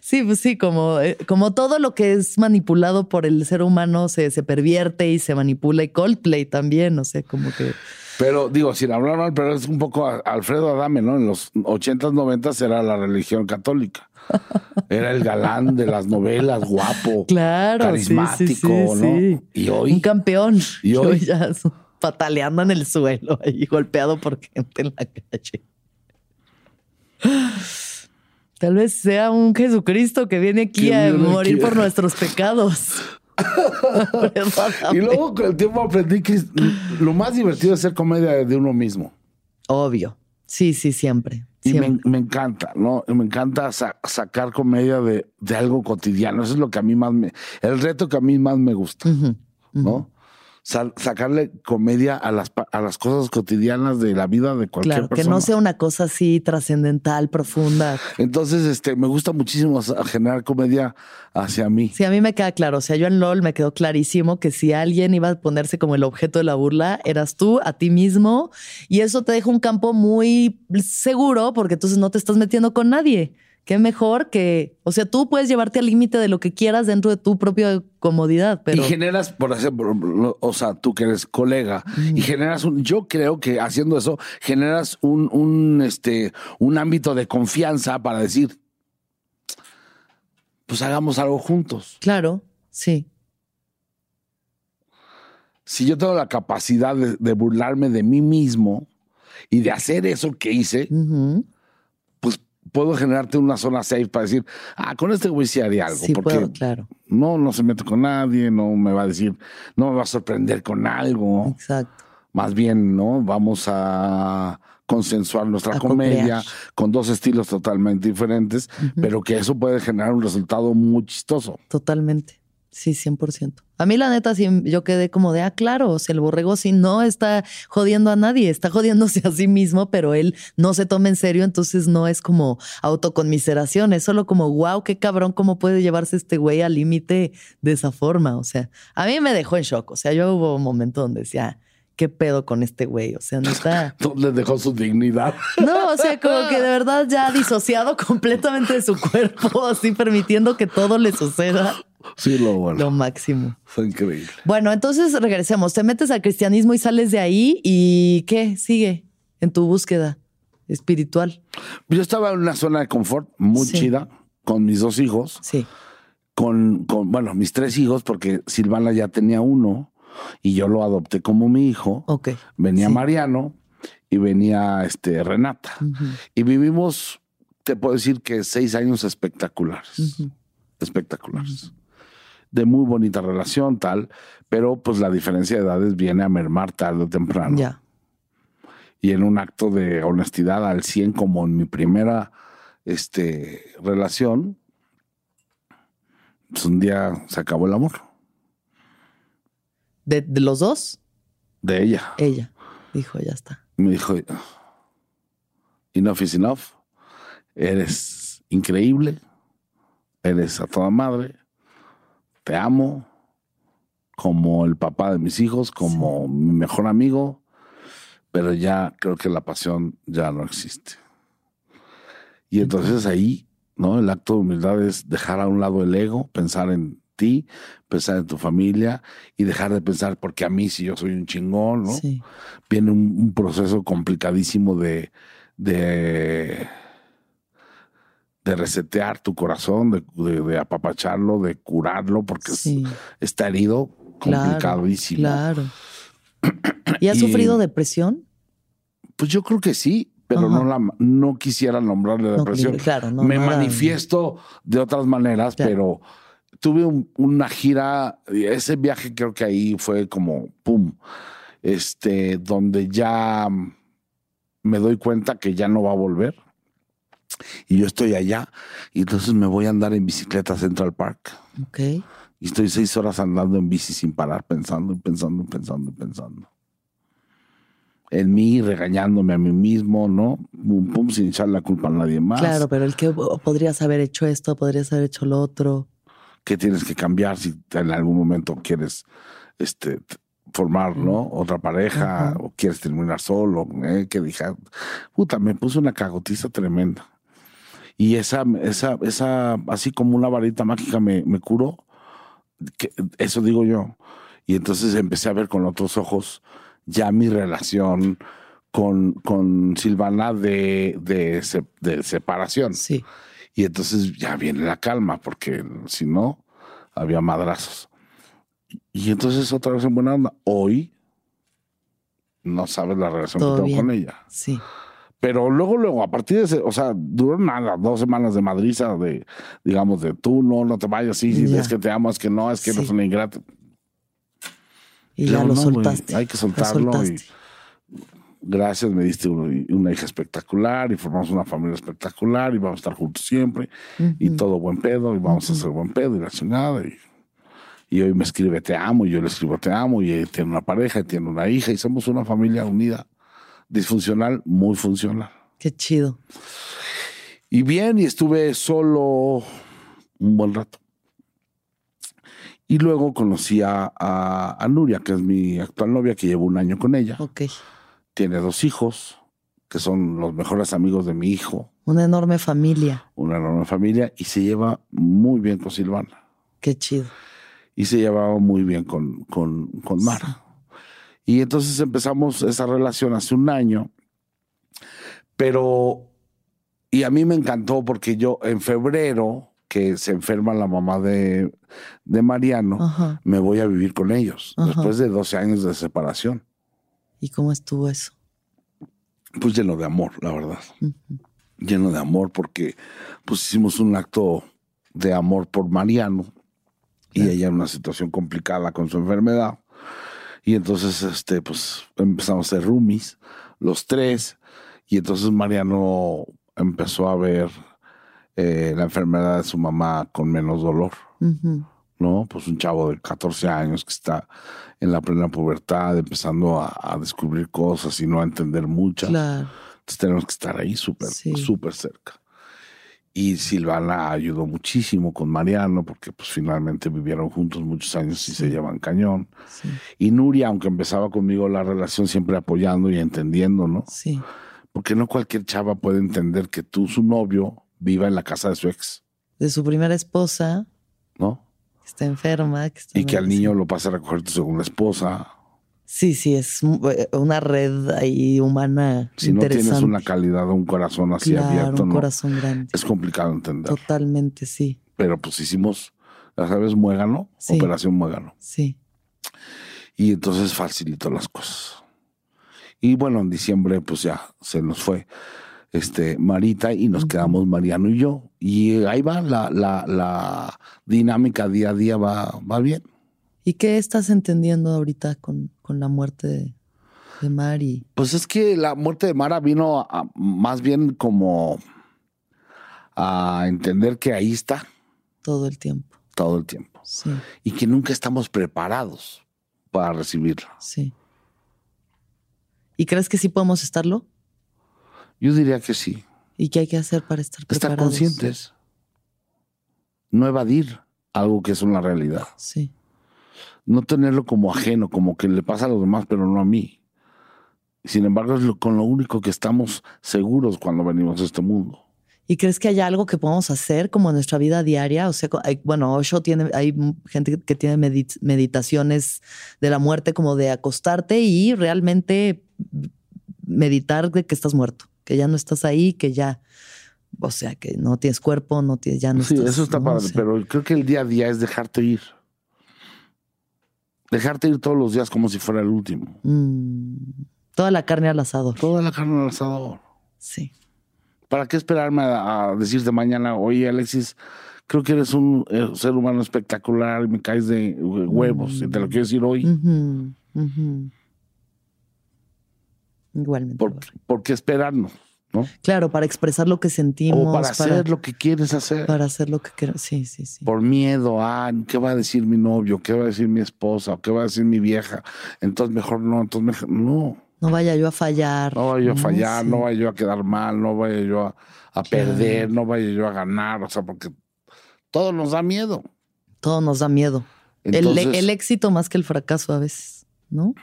Sí, pues sí, como, eh, como todo lo que es manipulado por el ser humano se, se pervierte y se manipula y Coldplay también, o sea, como que... Pero digo, sin hablar mal, pero es un poco Alfredo Adame, ¿no? En los 80s, 90 era la religión católica. [laughs] Era el galán de las novelas, guapo, claro, carismático, ¿no? Y hoy. Un campeón. Y hoy. ya pataleando en el suelo y golpeado por gente en la calle. Tal vez sea un Jesucristo que viene aquí a morir por [laughs] nuestros pecados. Y luego con el tiempo aprendí que lo más divertido es hacer comedia de uno mismo. Obvio. Sí, sí, siempre. Y me, encanta, ¿no? Me encanta sacar comedia de, de, algo cotidiano. Eso es lo que a mí más me. El reto que a mí más me gusta, ¿no? Sacarle comedia a las, a las cosas cotidianas de la vida de cualquier claro, Que no sea una cosa así trascendental, profunda. Entonces, este, me gusta muchísimo generar comedia hacia mí. Sí, a mí me queda claro. O sea, yo en LOL me quedó clarísimo que si alguien iba a ponerse como el objeto de la burla, eras tú, a ti mismo. Y eso te deja un campo muy seguro porque entonces no te estás metiendo con nadie qué mejor que, o sea, tú puedes llevarte al límite de lo que quieras dentro de tu propia comodidad, pero... Y generas, por ejemplo, o sea, tú que eres colega, y generas un, yo creo que haciendo eso, generas un, un, este, un ámbito de confianza para decir, pues hagamos algo juntos. Claro, sí. Si yo tengo la capacidad de, burlarme de mí mismo y de hacer eso que hice, puedo generarte una zona safe para decir, ah, con este güey sí haría algo. Sí, porque claro. No, no se mete con nadie, no me va a decir, no me va a sorprender con algo. Exacto. Más bien, ¿no? Vamos a consensuar nuestra comedia con dos estilos totalmente diferentes, pero que eso puede generar un resultado muy chistoso. Totalmente. Sí, 100%. A mí la neta sí, yo quedé como de, ah, claro, o sea, el borrego sí no está jodiendo a nadie, está jodiéndose a sí mismo, pero él no se toma en serio, entonces no es como autoconmiseración, es solo como, wow, qué cabrón, cómo puede llevarse este güey al límite de esa forma. O sea, a mí me dejó en shock, o sea, yo hubo un momento donde decía, ¿qué pedo con este güey? O sea, [laughs] no está. Le dejó su dignidad. No, o sea, como que de verdad ya disociado completamente de su cuerpo, [laughs] así permitiendo que todo le suceda. Sí, lo bueno. Lo máximo. Fue increíble. Bueno, entonces regresemos. Te metes al cristianismo y sales de ahí y ¿qué sigue en tu búsqueda espiritual? Yo estaba en una zona de confort muy chida con mis dos hijos. Sí. Con, con, bueno, mis tres hijos, porque Silvana ya tenía uno y yo lo adopté como mi hijo. Venía Mariano y venía este, Renata. Y vivimos, te puedo decir que seis años espectaculares. Espectaculares de muy bonita relación, tal, pero pues la diferencia de edades viene a mermar tarde o temprano. Ya. Y en un acto de honestidad al 100, como en mi primera este, relación, pues un día se acabó el amor. ¿De, los dos? De ella. Ella. Dijo, ya está. Me dijo, enough is enough. Eres increíble. Eres a toda madre te amo como el papá de mis hijos, como mi mejor amigo, pero ya creo que la pasión ya no existe. Y entonces ahí, ¿no? El acto de humildad es dejar a un lado el ego, pensar en ti, pensar en tu familia y dejar de pensar porque a mí si yo soy un chingón, ¿no? Viene un, proceso complicadísimo de, de de resetear tu corazón, de, apapacharlo, de curarlo, porque está herido, complicadísimo. Claro. [clears throat] ¿Y has sufrido depresión? Pues yo creo que sí, pero no, la, no quisiera nombrarle depresión. claro, Me manifiesto de otras maneras, pero tuve una gira, ese viaje creo que ahí fue como, ¡pum! Este, donde ya me doy cuenta que ya no va a volver y yo estoy allá y entonces me voy a andar en bicicleta a Central Park. Ok. Y estoy seis horas andando en bici sin parar, pensando, pensando, pensando, pensando. En mí, regañándome a mí mismo, ¿no? Pum, pum, sin echar la culpa a nadie más. Claro, pero el que podrías haber hecho esto, podrías haber hecho lo otro. ¿Qué tienes que cambiar si en algún momento quieres este, formar, ¿no? Otra pareja o quieres terminar solo? ¿eh? Que dije, puta, me puse una cagotiza tremenda. Y esa, esa, esa, así como una varita mágica me, me curó. Que, eso digo yo. Y entonces empecé a ver con otros ojos ya mi relación con, con Silvana de, de, de separación. Sí. Y entonces ya viene la calma, porque si no, había madrazos. Y entonces otra vez en buena onda. Hoy no sabes la relación que tengo con ella. Sí. Pero luego, luego, a partir de ese, o sea, duró nada, dos semanas de madriza, de, digamos, de tú no, no te vayas, sí, es que te amo, es que no, es que eres una ingrata. Y ya lo soltaste. hay que soltarlo. Y gracias, me diste una hija espectacular y formamos una familia espectacular y vamos a estar juntos siempre. Y todo buen pedo y vamos a hacer buen pedo y la chingada. Y, y hoy me escribe te amo y yo le escribo te amo y tiene una pareja y tiene una hija y somos una familia unida, disfuncional, muy funcional. Qué chido. Y bien, y estuve solo un buen rato. Y luego conocí a, a, Nuria, que es mi actual novia, que llevo un año con ella. Ok. Tiene dos hijos, que son los mejores amigos de mi hijo. Una enorme familia. Una enorme familia y se lleva muy bien con Silvana. Qué chido. Y se llevaba muy bien con, con, con Mara. Y entonces empezamos esa relación hace un año. Pero, y a mí me encantó porque yo en febrero, que se enferma la mamá de, de Mariano, me voy a vivir con ellos, después de 12 años de separación. ¿Y cómo estuvo eso? Pues lleno de amor, la verdad. Lleno de amor porque pues hicimos un acto de amor por Mariano y ella en una situación complicada con su enfermedad. Y entonces, este, pues empezamos a ser roomies, los tres. Y entonces Mariano empezó a ver eh, la enfermedad de su mamá con menos dolor. ¿no? Pues un chavo de 14 años que está en la plena pubertad, empezando a, descubrir cosas y no a entender muchas. Entonces tenemos que estar ahí súper, súper cerca. Y Silvana ayudó muchísimo con Mariano, porque pues finalmente vivieron juntos muchos años y se llevan cañón. Y Nuria, aunque empezaba conmigo la relación, siempre apoyando y entendiendo, ¿no? Sí. Porque no cualquier chava puede entender que tú, su novio, viva en la casa de su ex. De su primera esposa. ¿No? Está enferma. y que al niño lo pase a recoger tu segunda esposa. Sí, sí, es eh, una red ahí humana. Si no tienes una calidad, un corazón así abierto, un corazón grande. Es complicado entender. Totalmente, sí. Pero pues hicimos, ya sabes, muégano, operación muégano. Sí. Y entonces facilitó las cosas. Y bueno, en diciembre pues ya se nos fue este, Marita y nos quedamos Mariano y yo. Y ahí va, la, la, la dinámica día a día va, va bien. ¿Y qué estás entendiendo ahorita con, con la muerte de, de, Mari? Pues es que la muerte de Mara vino más bien como a entender que ahí está. Todo el tiempo. Todo el tiempo. Sí. Y que nunca estamos preparados para recibirla. Sí. ¿Y crees que sí podemos estarlo? Yo diría que sí. ¿Y qué hay que hacer para estar preparados? Estar conscientes. No evadir algo que es una realidad. Sí. No tenerlo como ajeno, como que le pasa a los demás, pero no a mí. Sin embargo, es con lo único que estamos seguros cuando venimos a este mundo. ¿Y crees que hay algo que podamos hacer como en nuestra vida diaria? O sea, bueno, Osho tiene, hay gente que tiene meditaciones de la muerte, como de acostarte y realmente meditar de que estás muerto que ya no estás ahí, que ya, o sea, que no tienes cuerpo, no tienes, ya no sí, eso está padre, pero creo que el día a día es dejarte ir. Dejarte ir todos los días como si fuera el último. Mm, toda la carne al asador. Toda la carne al asador. Sí. ¿Para qué esperarme a, decirte mañana, oye Alexis, creo que eres un eh, ser humano espectacular y me caes de huevos y te lo quiero decir hoy? Igualmente. ¿Por, qué esperarnos? ¿no? Claro, para expresar lo que sentimos. O para, hacer lo que quieres hacer. Para hacer lo que quieres. Sí, sí, sí. Por miedo a qué va a decir mi novio, qué va a decir mi esposa, qué va a decir mi vieja. Entonces mejor no, entonces no. No vaya yo a fallar. No vaya yo a fallar, no vaya yo a quedar mal, no vaya yo a, perder, no vaya yo a ganar. O sea, porque todo nos da miedo. Todo nos da miedo. el, el éxito más que el fracaso a veces, ¿no?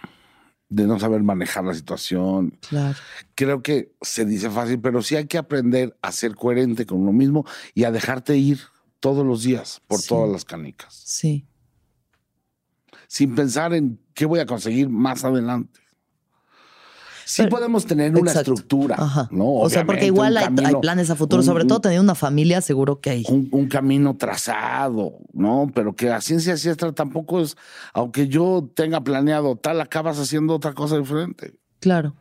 De no saber manejar la situación. Claro. Creo que se dice fácil, pero sí hay que aprender a ser coherente con uno mismo y a dejarte ir todos los días por todas las canicas. Sí. Sin pensar en qué voy a conseguir más adelante sí podemos tener una estructura, ¿no? o sea, porque igual hay, planes a futuro, sobre todo teniendo una familia, seguro que hay. Un, camino trazado, ¿no? Pero que a ciencia cierta tampoco es, aunque yo tenga planeado tal, acabas haciendo otra cosa diferente. Claro.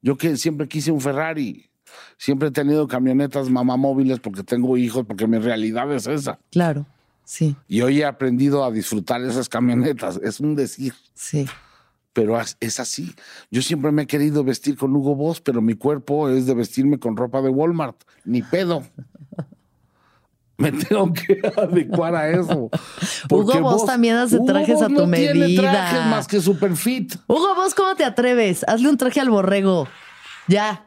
Yo que siempre quise un Ferrari, siempre he tenido camionetas mamá móviles porque tengo hijos, porque mi realidad es esa. Claro. Sí. Y hoy he aprendido a disfrutar esas camionetas. Es un decir. Sí. Pero es así. Yo siempre me he querido vestir con Hugo Boss, pero mi cuerpo es de vestirme con ropa de Walmart. Ni pedo. [laughs] me tengo que adecuar a eso. [laughs] Hugo, vos, también hace trajes a tu no medida. Tiene trajes más que super fit. Hugo, vos, ¿cómo te atreves? Hazle un traje al borrego. Ya.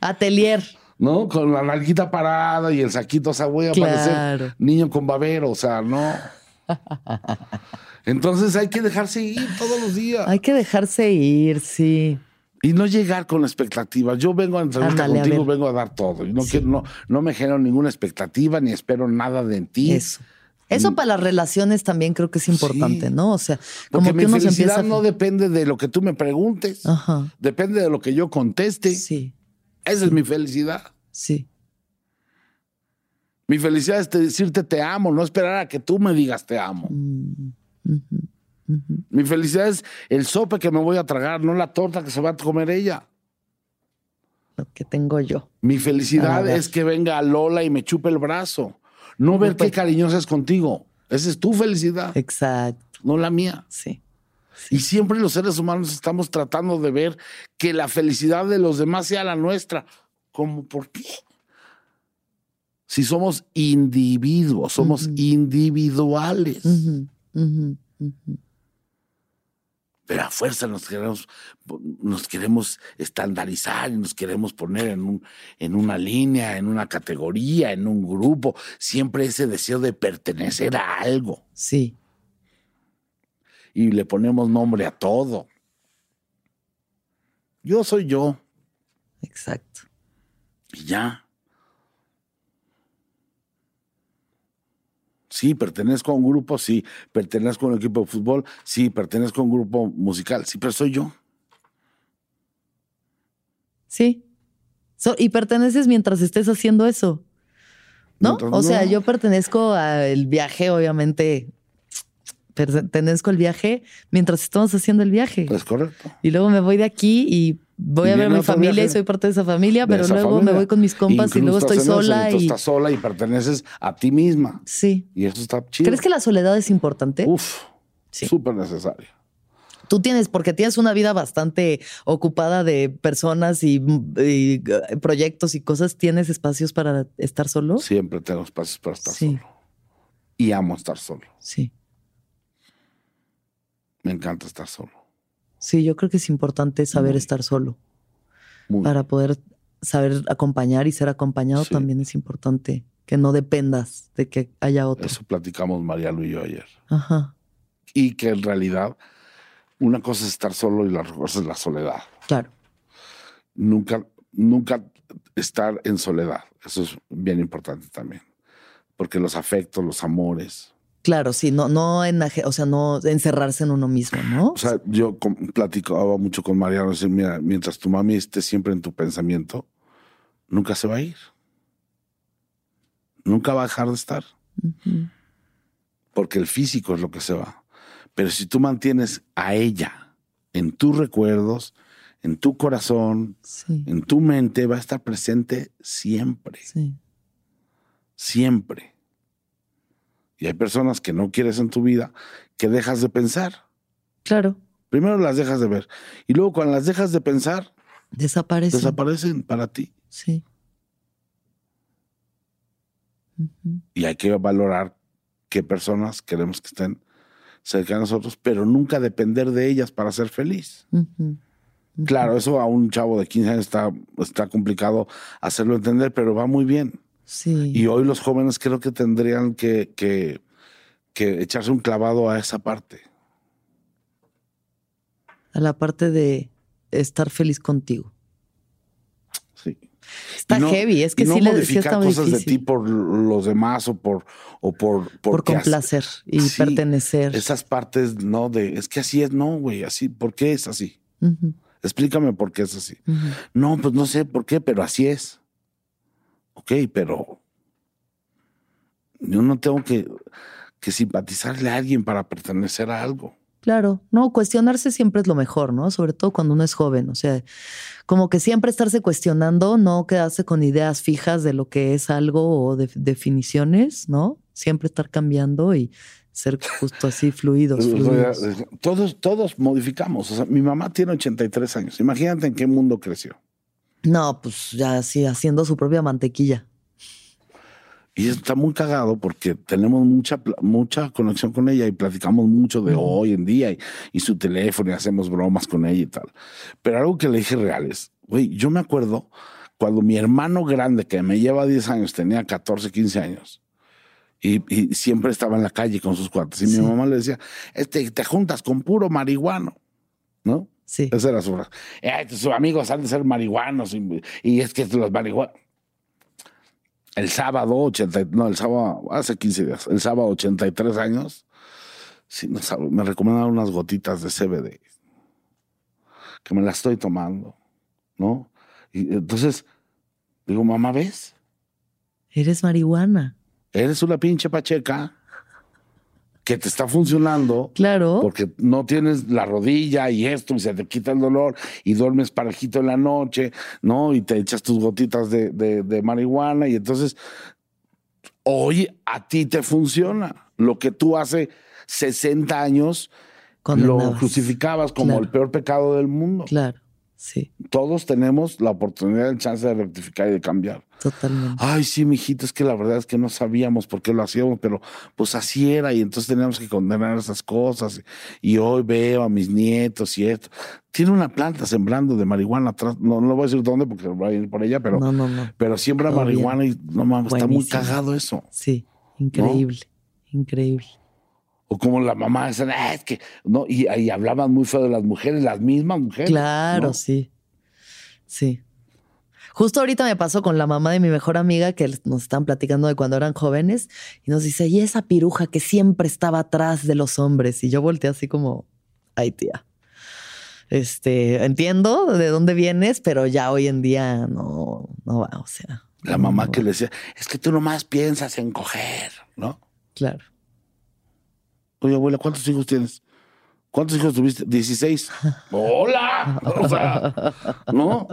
Atelier. ¿No? Con la nalguita parada y el saquito, o sea, voy a parecer niño con babero, o sea, no. [laughs] Entonces hay que dejarse ir todos los días. Hay que dejarse ir, sí. Y no llegar con expectativas. Yo vengo a entrevista contigo, vengo a dar todo. no, no, no me genero ninguna expectativa ni espero nada de ti. Eso. Eso mm. para las relaciones también creo que es importante, ¿no? O sea, como Porque que mi felicidad no depende de lo que tú me preguntes. Depende de lo que yo conteste. Sí. Esa es mi felicidad. Sí. Mi felicidad es decirte te amo, no esperar a que tú me digas te amo. Mm, mi felicidad es el sope que me voy a tragar, no la torta que se va a comer ella. Lo que tengo yo. Mi felicidad es que venga Lola y me chupe el brazo. No ver qué cariñosa es contigo. Esa es tu felicidad. Exacto. No la mía. Sí. Y siempre los seres humanos estamos tratando de ver que la felicidad de los demás sea la nuestra. ¿Cómo? ¿Por qué? Si somos individuos, somos individuales. Pero a fuerza nos queremos, nos queremos estandarizar y nos queremos poner en, un, en una línea, en una categoría, en un grupo. Siempre ese deseo de pertenecer a algo. Sí. Y le ponemos nombre a todo. Yo soy yo. Exacto. Y ya. Sí, pertenezco a un grupo, sí. Pertenezco a un equipo de fútbol, sí. Pertenezco a un grupo musical, sí, pero soy yo. Sí. y perteneces mientras estés haciendo eso. ¿No? o sea, yo pertenezco al viaje, obviamente. Pertenezco al viaje mientras estamos haciendo el viaje. Es correcto. Y luego me voy de aquí y voy a ver a mi familia y soy parte de esa familia, pero luego me voy con mis compas y luego estoy sola. Y, estás sola y perteneces a ti misma. Sí. Y eso está chido. ¿Crees que la soledad es importante? Uf, súper necesaria. Tú tienes, porque tienes una vida bastante ocupada de personas y, proyectos y cosas, ¿tienes espacios para estar solo? Siempre tengo espacios para estar solo. Y amo estar solo. Sí. Me encanta estar solo. Sí, yo creo que es importante saber estar solo. Para poder saber acompañar y ser acompañado también es importante que no dependas de que haya otro. Eso platicamos María y yo ayer. Ajá. Y que en realidad una cosa es estar solo y la otra cosa es la soledad. Claro. Nunca, nunca estar en soledad. Eso es bien importante también. Porque los afectos, los amores, Claro, sí, no, no o sea, no encerrarse en uno mismo, ¿no? O sea, yo platicaba mucho con Mariano, decir, mira, mientras tu mami esté siempre en tu pensamiento, nunca se va a ir. Nunca va a dejar de estar. Porque el físico es lo que se va. Pero si tú mantienes a ella en tus recuerdos, en tu corazón, en tu mente, va a estar presente siempre. Sí. Siempre. Y hay personas que no quieres en tu vida que dejas de pensar. Claro. Primero las dejas de ver. Y luego cuando las dejas de pensar, desaparecen. Desaparecen para ti. Sí. Y hay que valorar qué personas queremos que estén cerca de nosotros, pero nunca depender de ellas para ser feliz. Claro, eso a un chavo de 15 años está, está complicado hacerlo entender, pero va muy bien. Y hoy los jóvenes creo que tendrían que, que, echarse un clavado a esa parte. A la parte de estar feliz contigo. Sí. Está heavy, es que no sí modificar cosas de ti por los demás o por o por por, complacer y pertenecer. Esas partes no de es que así es, no, güey, así, ¿por qué es así? Explícame por qué es así. No, pues no sé por qué, pero así es. Ok, pero yo no tengo que, que simpatizarle a alguien para pertenecer a algo. Claro, no, cuestionarse siempre es lo mejor, ¿no? Sobre todo cuando uno es joven, o sea, como que siempre estarse cuestionando, no quedarse con ideas fijas de lo que es algo o de definiciones, ¿no? Siempre estar cambiando y ser justo así fluidos. [laughs] Todos, todos modificamos. O sea, mi mamá tiene 83 años. Imagínate en qué mundo creció. No, pues ya así haciendo su propia mantequilla. Y está muy cagado porque tenemos mucha, mucha conexión con ella y platicamos mucho de hoy en día y, su teléfono y hacemos bromas con ella y tal. Pero algo que le dije real es, güey, yo me acuerdo cuando mi hermano grande, que me lleva 10 años, tenía 14, 15 años. Y, siempre estaba en la calle con sus cuates. Y mi mamá le decía, este, te juntas con puro marihuano, ¿no? Sí. Esa era su. Eh, sus amigos han de ser marihuanos y, y es que los marihuanos el sábado, 80, no, el sábado, hace 15 días, el sábado 83 años, sí, no me recomendaron unas gotitas de CBD, que me las estoy tomando, ¿no? Y entonces, digo, mamá, ¿ves? Eres marihuana. Eres una pinche pacheca que te está funcionando. Claro. Porque no tienes la rodilla y esto y se te quita el dolor y duermes parejito en la noche, ¿no? Y te echas tus gotitas de, de, marihuana y entonces hoy a ti te funciona. Lo que tú hace 60 años lo crucificabas como el peor pecado del mundo. Claro. Sí. Todos tenemos la oportunidad, el chance de rectificar y de cambiar. Totalmente. Ay, sí, mijito, es que la verdad es que no sabíamos por qué lo hacíamos, pero pues así era y entonces teníamos que condenar esas cosas. Y hoy veo a mis nietos y esto. Tiene una planta sembrando de marihuana atrás, no, no voy a decir dónde porque voy a ir por ella, pero, no, no, no. pero siembra marihuana y no mames, está muy cagado eso. Sí, increíble, increíble. O como la mamá, ah, es que, ¿no? Y, hablaban muy feo de las mujeres, las mismas mujeres. Claro, sí. Sí. Justo ahorita me pasó con la mamá de mi mejor amiga que nos están platicando de cuando eran jóvenes y nos dice, y esa piruja que siempre estaba atrás de los hombres. Y yo volteé así como, ay tía. Este, entiendo de dónde vienes, pero ya hoy en día no, no va, o sea. La mamá que le decía, es que tú nomás piensas en coger, ¿no? Claro. Oye, abuela, ¿cuántos hijos tienes? ¿Cuántos hijos tuviste? 16. [laughs] ¡Hola! O sea, ¿no?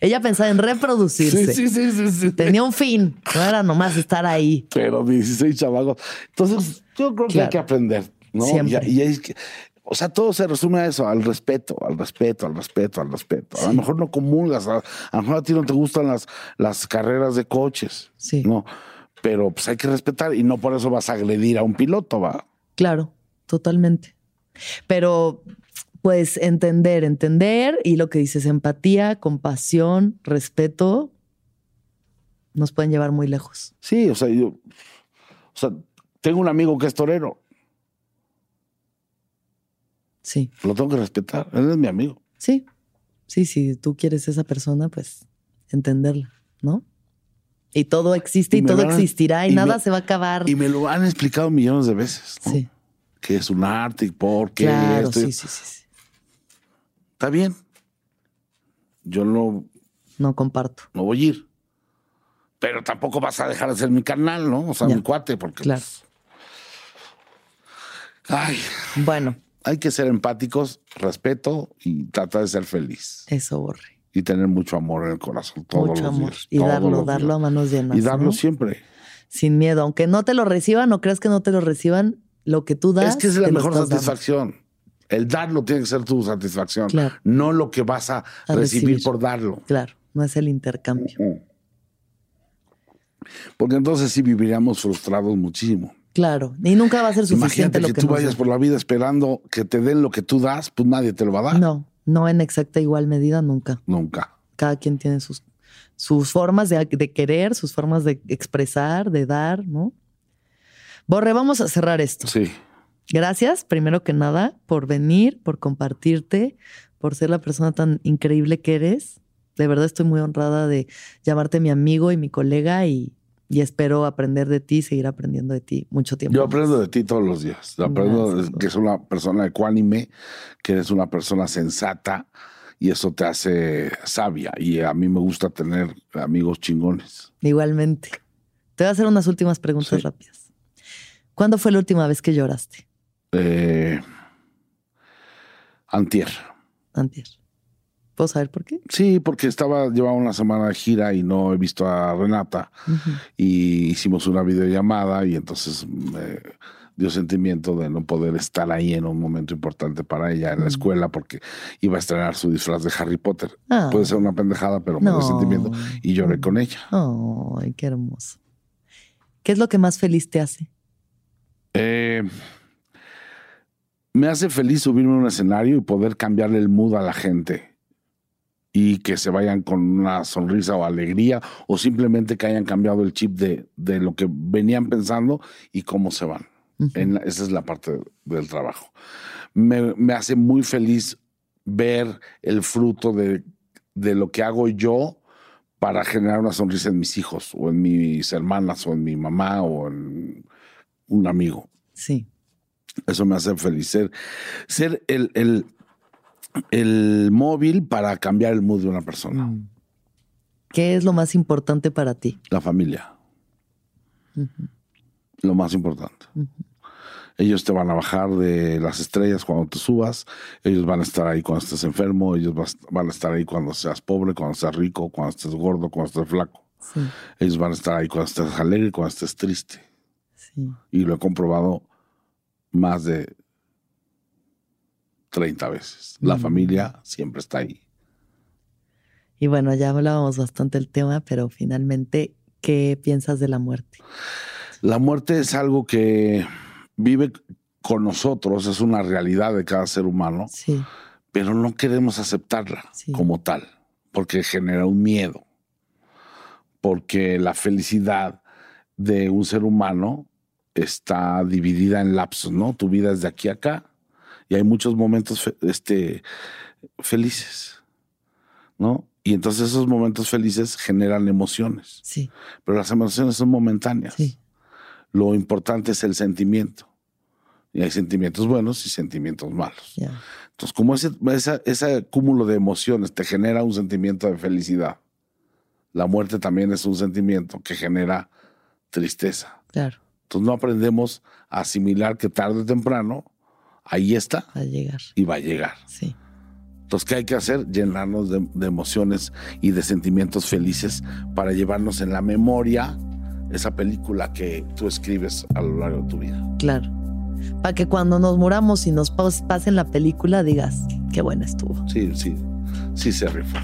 Ella pensaba en reproducirse. Sí, sí, sí, sí, Tenía un fin. No era nomás estar ahí. Pero 16 chavagos. Entonces, yo creo que hay que aprender, ¿no? Siempre. Y, y que, o sea, todo se resume a eso, al respeto, al respeto, al respeto, al respeto. A lo mejor no comulgas, a, lo mejor a ti no te gustan las, las carreras de coches. Sí. No, pero pues hay que respetar y no por eso vas a agredir a un piloto, ¿va? Claro, totalmente. Pero pues entender, entender y lo que dices, empatía, compasión, respeto, nos pueden llevar muy lejos. Sí, o sea, yo, o sea, tengo un amigo que es torero. Sí. Lo tengo que respetar, él es mi amigo. Sí, sí, si tú quieres esa persona, pues entenderla, ¿no? Y todo existe y, todo existirá y, nada se va a acabar. Y me lo han explicado millones de veces. Sí. Que es un arte y por qué. Claro, sí, sí, sí, Está bien. Yo no. No comparto. No voy a ir. Pero tampoco vas a dejar de ser mi canal, ¿no? O sea, mi cuate, porque. Claro. Pues, ay. Bueno. Hay que ser empáticos, respeto y tratar de ser feliz. Eso, Borre y tener mucho amor en el corazón. Todos mucho amor. y darlo, darlo a manos llenas. Y darlo siempre. Sin miedo. Aunque no te lo reciban o creas que no te lo reciban, lo que tú das. Es que es la mejor satisfacción. El darlo tiene que ser tu satisfacción. No lo que vas a, recibir, por darlo. Claro, no es el intercambio. Porque entonces sí viviríamos frustrados muchísimo. Claro, y nunca va a ser suficiente Imagínate lo que, tú vayas por la vida esperando que te den lo que tú das, pues nadie te lo va a dar. No, no en exacta igual medida, nunca. Nunca. Cada quien tiene sus, sus formas de, querer, sus formas de expresar, de dar, ¿no? Borre, vamos a cerrar esto. Sí. Gracias, primero que nada, por venir, por compartirte, por ser la persona tan increíble que eres. De verdad estoy muy honrada de llamarte mi amigo y mi colega y, y espero aprender de ti, seguir aprendiendo de ti mucho tiempo. Yo aprendo de ti todos los días. Aprendo que es una persona ecuánime, que eres una persona sensata y eso te hace sabia. Y a mí me gusta tener amigos chingones. Igualmente. Te voy a hacer unas últimas preguntas rápidas. ¿Cuándo fue la última vez que lloraste? Eh, antier. Antier. ¿Puedo saber por qué? Sí, porque estaba, llevaba una semana de gira y no he visto a Renata. Y hicimos una videollamada y entonces me dio sentimiento de no poder estar ahí en un momento importante para ella en la escuela porque iba a estrenar su disfraz de Harry Potter. Ah. Puede ser una pendejada, pero me dio sentimiento y lloré con ella. Ay, qué hermoso. ¿Qué es lo que más feliz te hace? Eh, me hace feliz subirme a un escenario y poder cambiarle el mood a la gente y que se vayan con una sonrisa o alegría o simplemente que hayan cambiado el chip de, de lo que venían pensando y cómo se van. esa es la parte del trabajo. Me, me, hace muy feliz ver el fruto de, de lo que hago yo para generar una sonrisa en mis hijos o en mis hermanas o en mi mamá o en un amigo. Sí. Eso me hace feliz. Ser, el, el, móvil para cambiar el mood de una persona. Mm. ¿Qué es lo más importante para ti? La familia. Lo más importante. Ellos te van a bajar de las estrellas cuando te subas, ellos van a estar ahí cuando estés enfermo, ellos van a estar ahí cuando seas pobre, cuando seas rico, cuando estés gordo, cuando estés flaco. Ellos van a estar ahí cuando estés alegre, cuando estés triste. Y lo he comprobado más de 30 veces. La familia siempre está ahí. Y bueno, ya hablábamos bastante del tema, pero finalmente, ¿qué piensas de la muerte? La muerte es algo que vive con nosotros, es una realidad de cada ser humano, sí. pero no queremos aceptarla como tal, porque genera un miedo, porque la felicidad de un ser humano está dividida en lapsos, ¿no? Tu vida es de aquí a acá y hay muchos momentos este, felices, ¿no? Y entonces esos momentos felices generan emociones. Sí. Pero las emociones son momentáneas. Sí. Lo importante es el sentimiento. Y hay sentimientos buenos y sentimientos malos. Entonces, como ese, ese cúmulo de emociones te genera un sentimiento de felicidad, la muerte también es un sentimiento que genera tristeza. Claro. Entonces no aprendemos a asimilar que tarde o temprano ahí está. Va a llegar. Y va a llegar. Sí. Entonces, ¿qué hay que hacer? Llenarnos de, emociones y de sentimientos felices para llevarnos en la memoria esa película que tú escribes a lo largo de tu vida. Claro. Para que cuando nos muramos y nos pasen la película digas, qué buena estuvo. Sí, sí, sí se rifó.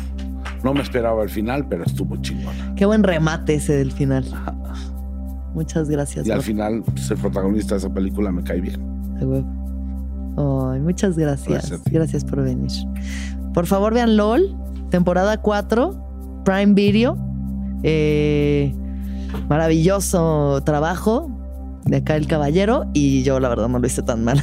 No me esperaba el final, pero estuvo chingón. Qué buen remate ese del final. Muchas gracias. Y al final, pues, protagonista de esa película me cae bien. Muchas gracias. Gracias, por venir. Por favor, vean LOL, temporada 4, Prime Video. Eh, maravilloso trabajo de acá el caballero y yo la verdad no lo hice tan mal.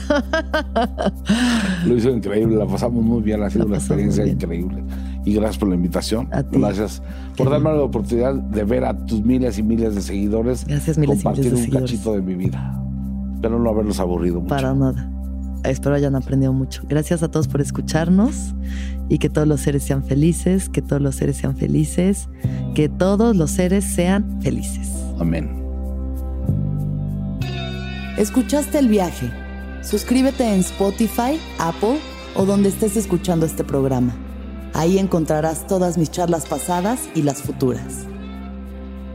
[laughs] lo hizo increíble, la pasamos muy bien, ha sido una experiencia increíble y gracias por la invitación. Gracias por darme la oportunidad de ver a tus miles y miles de seguidores gracias, miles compartir un cachito de mi vida. Espero no haberlos aburrido mucho. Para nada. Espero hayan aprendido mucho. Gracias a todos por escucharnos y que todos los seres sean felices, que todos los seres sean felices, que todos los seres sean felices. Amén. ¿Escuchaste el viaje? Suscríbete en Spotify, Apple o donde estés escuchando este programa. Ahí encontrarás todas mis charlas pasadas y las futuras.